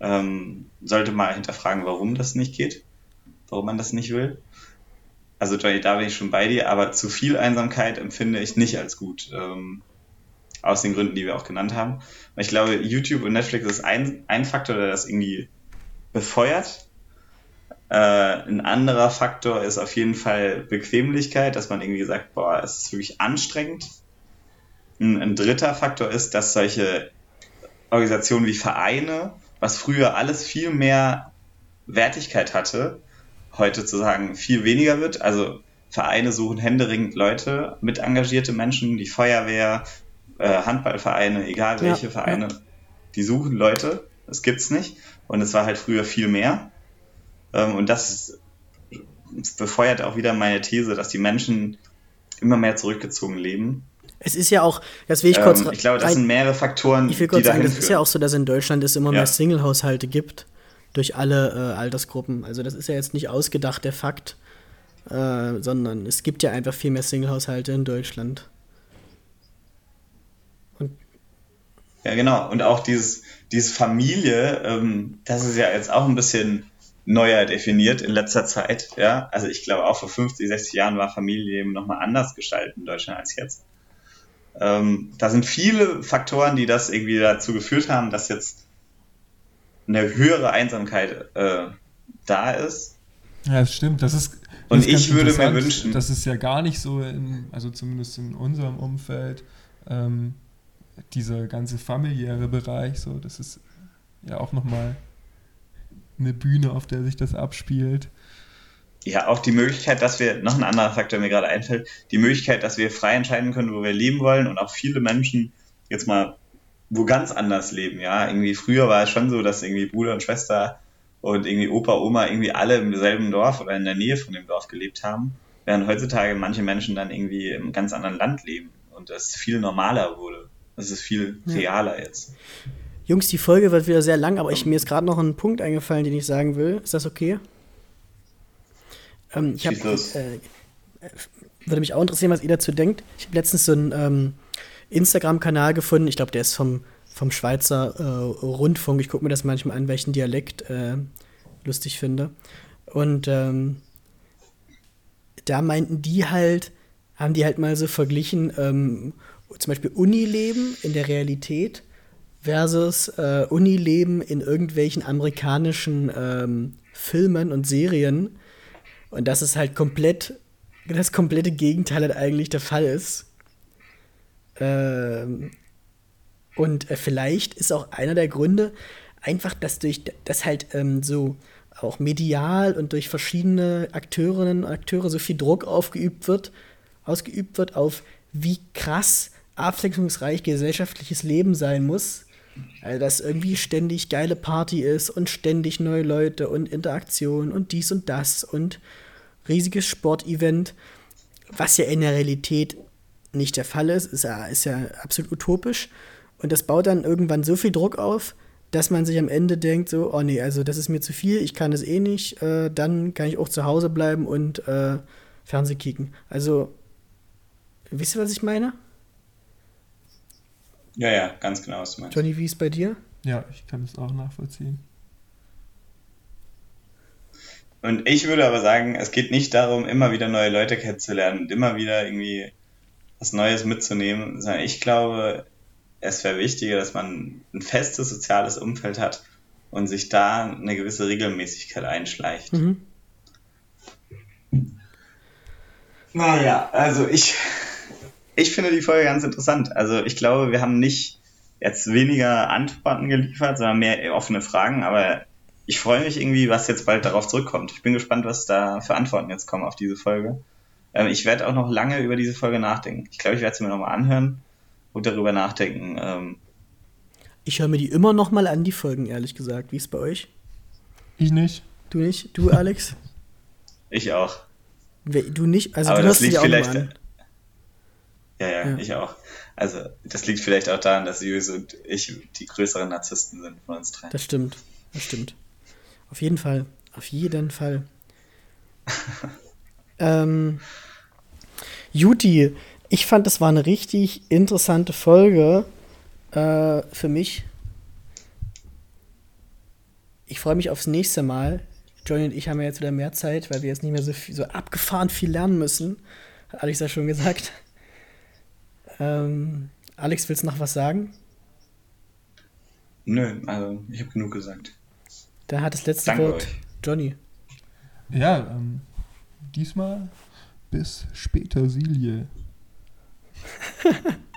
ähm, sollte mal hinterfragen, warum das nicht geht, warum man das nicht will. Also Johnny, da bin ich schon bei dir, aber zu viel Einsamkeit empfinde ich nicht als gut. Ähm, aus den Gründen, die wir auch genannt haben. Und ich glaube, YouTube und Netflix ist ein, ein Faktor, der das irgendwie befeuert. Äh, ein anderer Faktor ist auf jeden Fall Bequemlichkeit, dass man irgendwie sagt, boah, es ist wirklich anstrengend. Ein, ein dritter Faktor ist, dass solche Organisationen wie Vereine, was früher alles viel mehr Wertigkeit hatte, heute zu sagen viel weniger wird. Also Vereine suchen händeringend Leute, mit engagierte Menschen, die Feuerwehr, äh, Handballvereine, egal welche Ja, Vereine, die suchen Leute. Das gibt's nicht. Und es war halt früher viel mehr. Ähm, und das befeuert auch wieder meine These, dass die Menschen immer mehr zurückgezogen leben. Es ist ja auch, das will ich kurz Ähm, ich glaube, das sind mehrere Faktoren, Ich will die kurz sagen, dahin das ist ja auch so, dass in Deutschland es immer Ja. mehr Single-Haushalte gibt durch alle äh, Altersgruppen. Also das ist ja jetzt nicht ausgedacht der Fakt, äh, sondern es gibt ja einfach viel mehr Single-Haushalte in Deutschland. Ja, genau. Und auch dieses, dieses Familie, ähm, das ist ja jetzt auch ein bisschen neuer definiert in letzter Zeit. Ja, also ich glaube auch vor 50, 60 Jahren war Familienleben nochmal anders gestaltet in Deutschland als jetzt. Ähm, da sind viele Faktoren, die das irgendwie dazu geführt haben, dass jetzt eine höhere Einsamkeit äh, da ist. Ja, das stimmt. Das ist, das Und ist ich würde mir wünschen- Das ist ja gar nicht so, in, also zumindest in unserem Umfeld, ähm, dieser ganze familiäre Bereich, so, das ist ja auch nochmal eine Bühne, auf der sich das abspielt. ja, auch die Möglichkeit, dass wir, noch ein anderer Faktor, der mir gerade einfällt, die Möglichkeit, dass wir frei entscheiden können, wo wir leben wollen und auch viele Menschen jetzt mal wo ganz anders leben, ja. Irgendwie früher war es schon so, dass irgendwie Bruder und Schwester und irgendwie Opa, Oma irgendwie alle im selben Dorf oder in der Nähe von dem Dorf gelebt haben, während heutzutage manche Menschen dann irgendwie im ganz anderen Land leben und das viel normaler wurde. Das ist viel realer ja. jetzt. Jungs, die Folge wird wieder sehr lang, aber ich, mir ist gerade noch ein Punkt eingefallen, den ich sagen will. Ist das okay? Ähm, ich habe äh, würde mich auch interessieren, was ihr dazu denkt. Ich habe letztens so einen ähm, Instagram-Kanal gefunden. Ich glaube, der ist vom, vom Schweizer äh, Rundfunk. Ich gucke mir das manchmal an, welchen Dialekt äh, lustig finde. Und ähm, da meinten die halt, haben die halt mal so verglichen, ähm, zum Beispiel Unileben in der Realität versus äh, Unileben in irgendwelchen amerikanischen ähm, Filmen und Serien. Und das ist halt komplett, das komplette Gegenteil halt eigentlich der Fall ist. Ähm, und äh, vielleicht ist auch einer der Gründe einfach, dass durch das halt ähm, so auch medial und durch verschiedene Akteurinnen und Akteure so viel Druck aufgeübt wird, ausgeübt wird auf wie krass abwechslungsreich gesellschaftliches Leben sein muss. Also, dass irgendwie ständig geile Party ist und ständig neue Leute und Interaktion und dies und das und riesiges Sportevent, was ja in der Realität nicht der Fall ist, ist ja, ist ja absolut utopisch. Und das baut dann irgendwann so viel Druck auf, dass man sich am Ende denkt, so, oh nee, also das ist mir zu viel, ich kann das eh nicht, äh, dann kann ich auch zu Hause bleiben und äh, Fernseh kicken. Also, wisst ihr, was ich meine? Ja, ja, ganz genau, was du meinst. Johnny, wie ist bei dir? Ja, ich kann es auch nachvollziehen. Und ich würde aber sagen, es geht nicht darum, immer wieder neue Leute kennenzulernen und immer wieder irgendwie was Neues mitzunehmen, sondern ich glaube, es wäre wichtiger, dass man ein festes soziales Umfeld hat und sich da eine gewisse Regelmäßigkeit einschleicht. Mhm. Naja, also ich, ich finde die Folge ganz interessant. Also ich glaube, wir haben nicht jetzt weniger Antworten geliefert, sondern mehr offene Fragen, aber ich freue mich irgendwie, was jetzt bald darauf zurückkommt. Ich bin gespannt, was da für Antworten jetzt kommen auf diese Folge. Ähm, ich werde auch noch lange über diese Folge nachdenken. Ich glaube, ich werde sie mir nochmal anhören und darüber nachdenken. Ähm, ich höre mir die immer noch mal an, die Folgen, ehrlich gesagt. Wie ist es bei euch? Ich nicht. Du nicht? Du, Alex? ich auch. Du nicht? Also Aber du hörst sie auch vielleicht, an. Ja, ja, ja, ich auch. Also das liegt vielleicht auch daran, dass Jules und ich die größeren Narzissten sind von uns drei. Das stimmt. Das stimmt. Auf jeden Fall. Auf jeden Fall. ähm, Juti, ich fand, das war eine richtig interessante Folge äh, für mich. Ich freue mich aufs nächste Mal. Johnny und ich haben ja jetzt wieder mehr Zeit, weil wir jetzt nicht mehr so, viel, so abgefahren viel lernen müssen. Hat Alex ja schon gesagt. Ähm, Alex, willst du noch was sagen? Nö, also ich habe genug gesagt. Da hat das letzte Danke Wort euch. Johnny. Ja, ähm, diesmal bis später, Silje.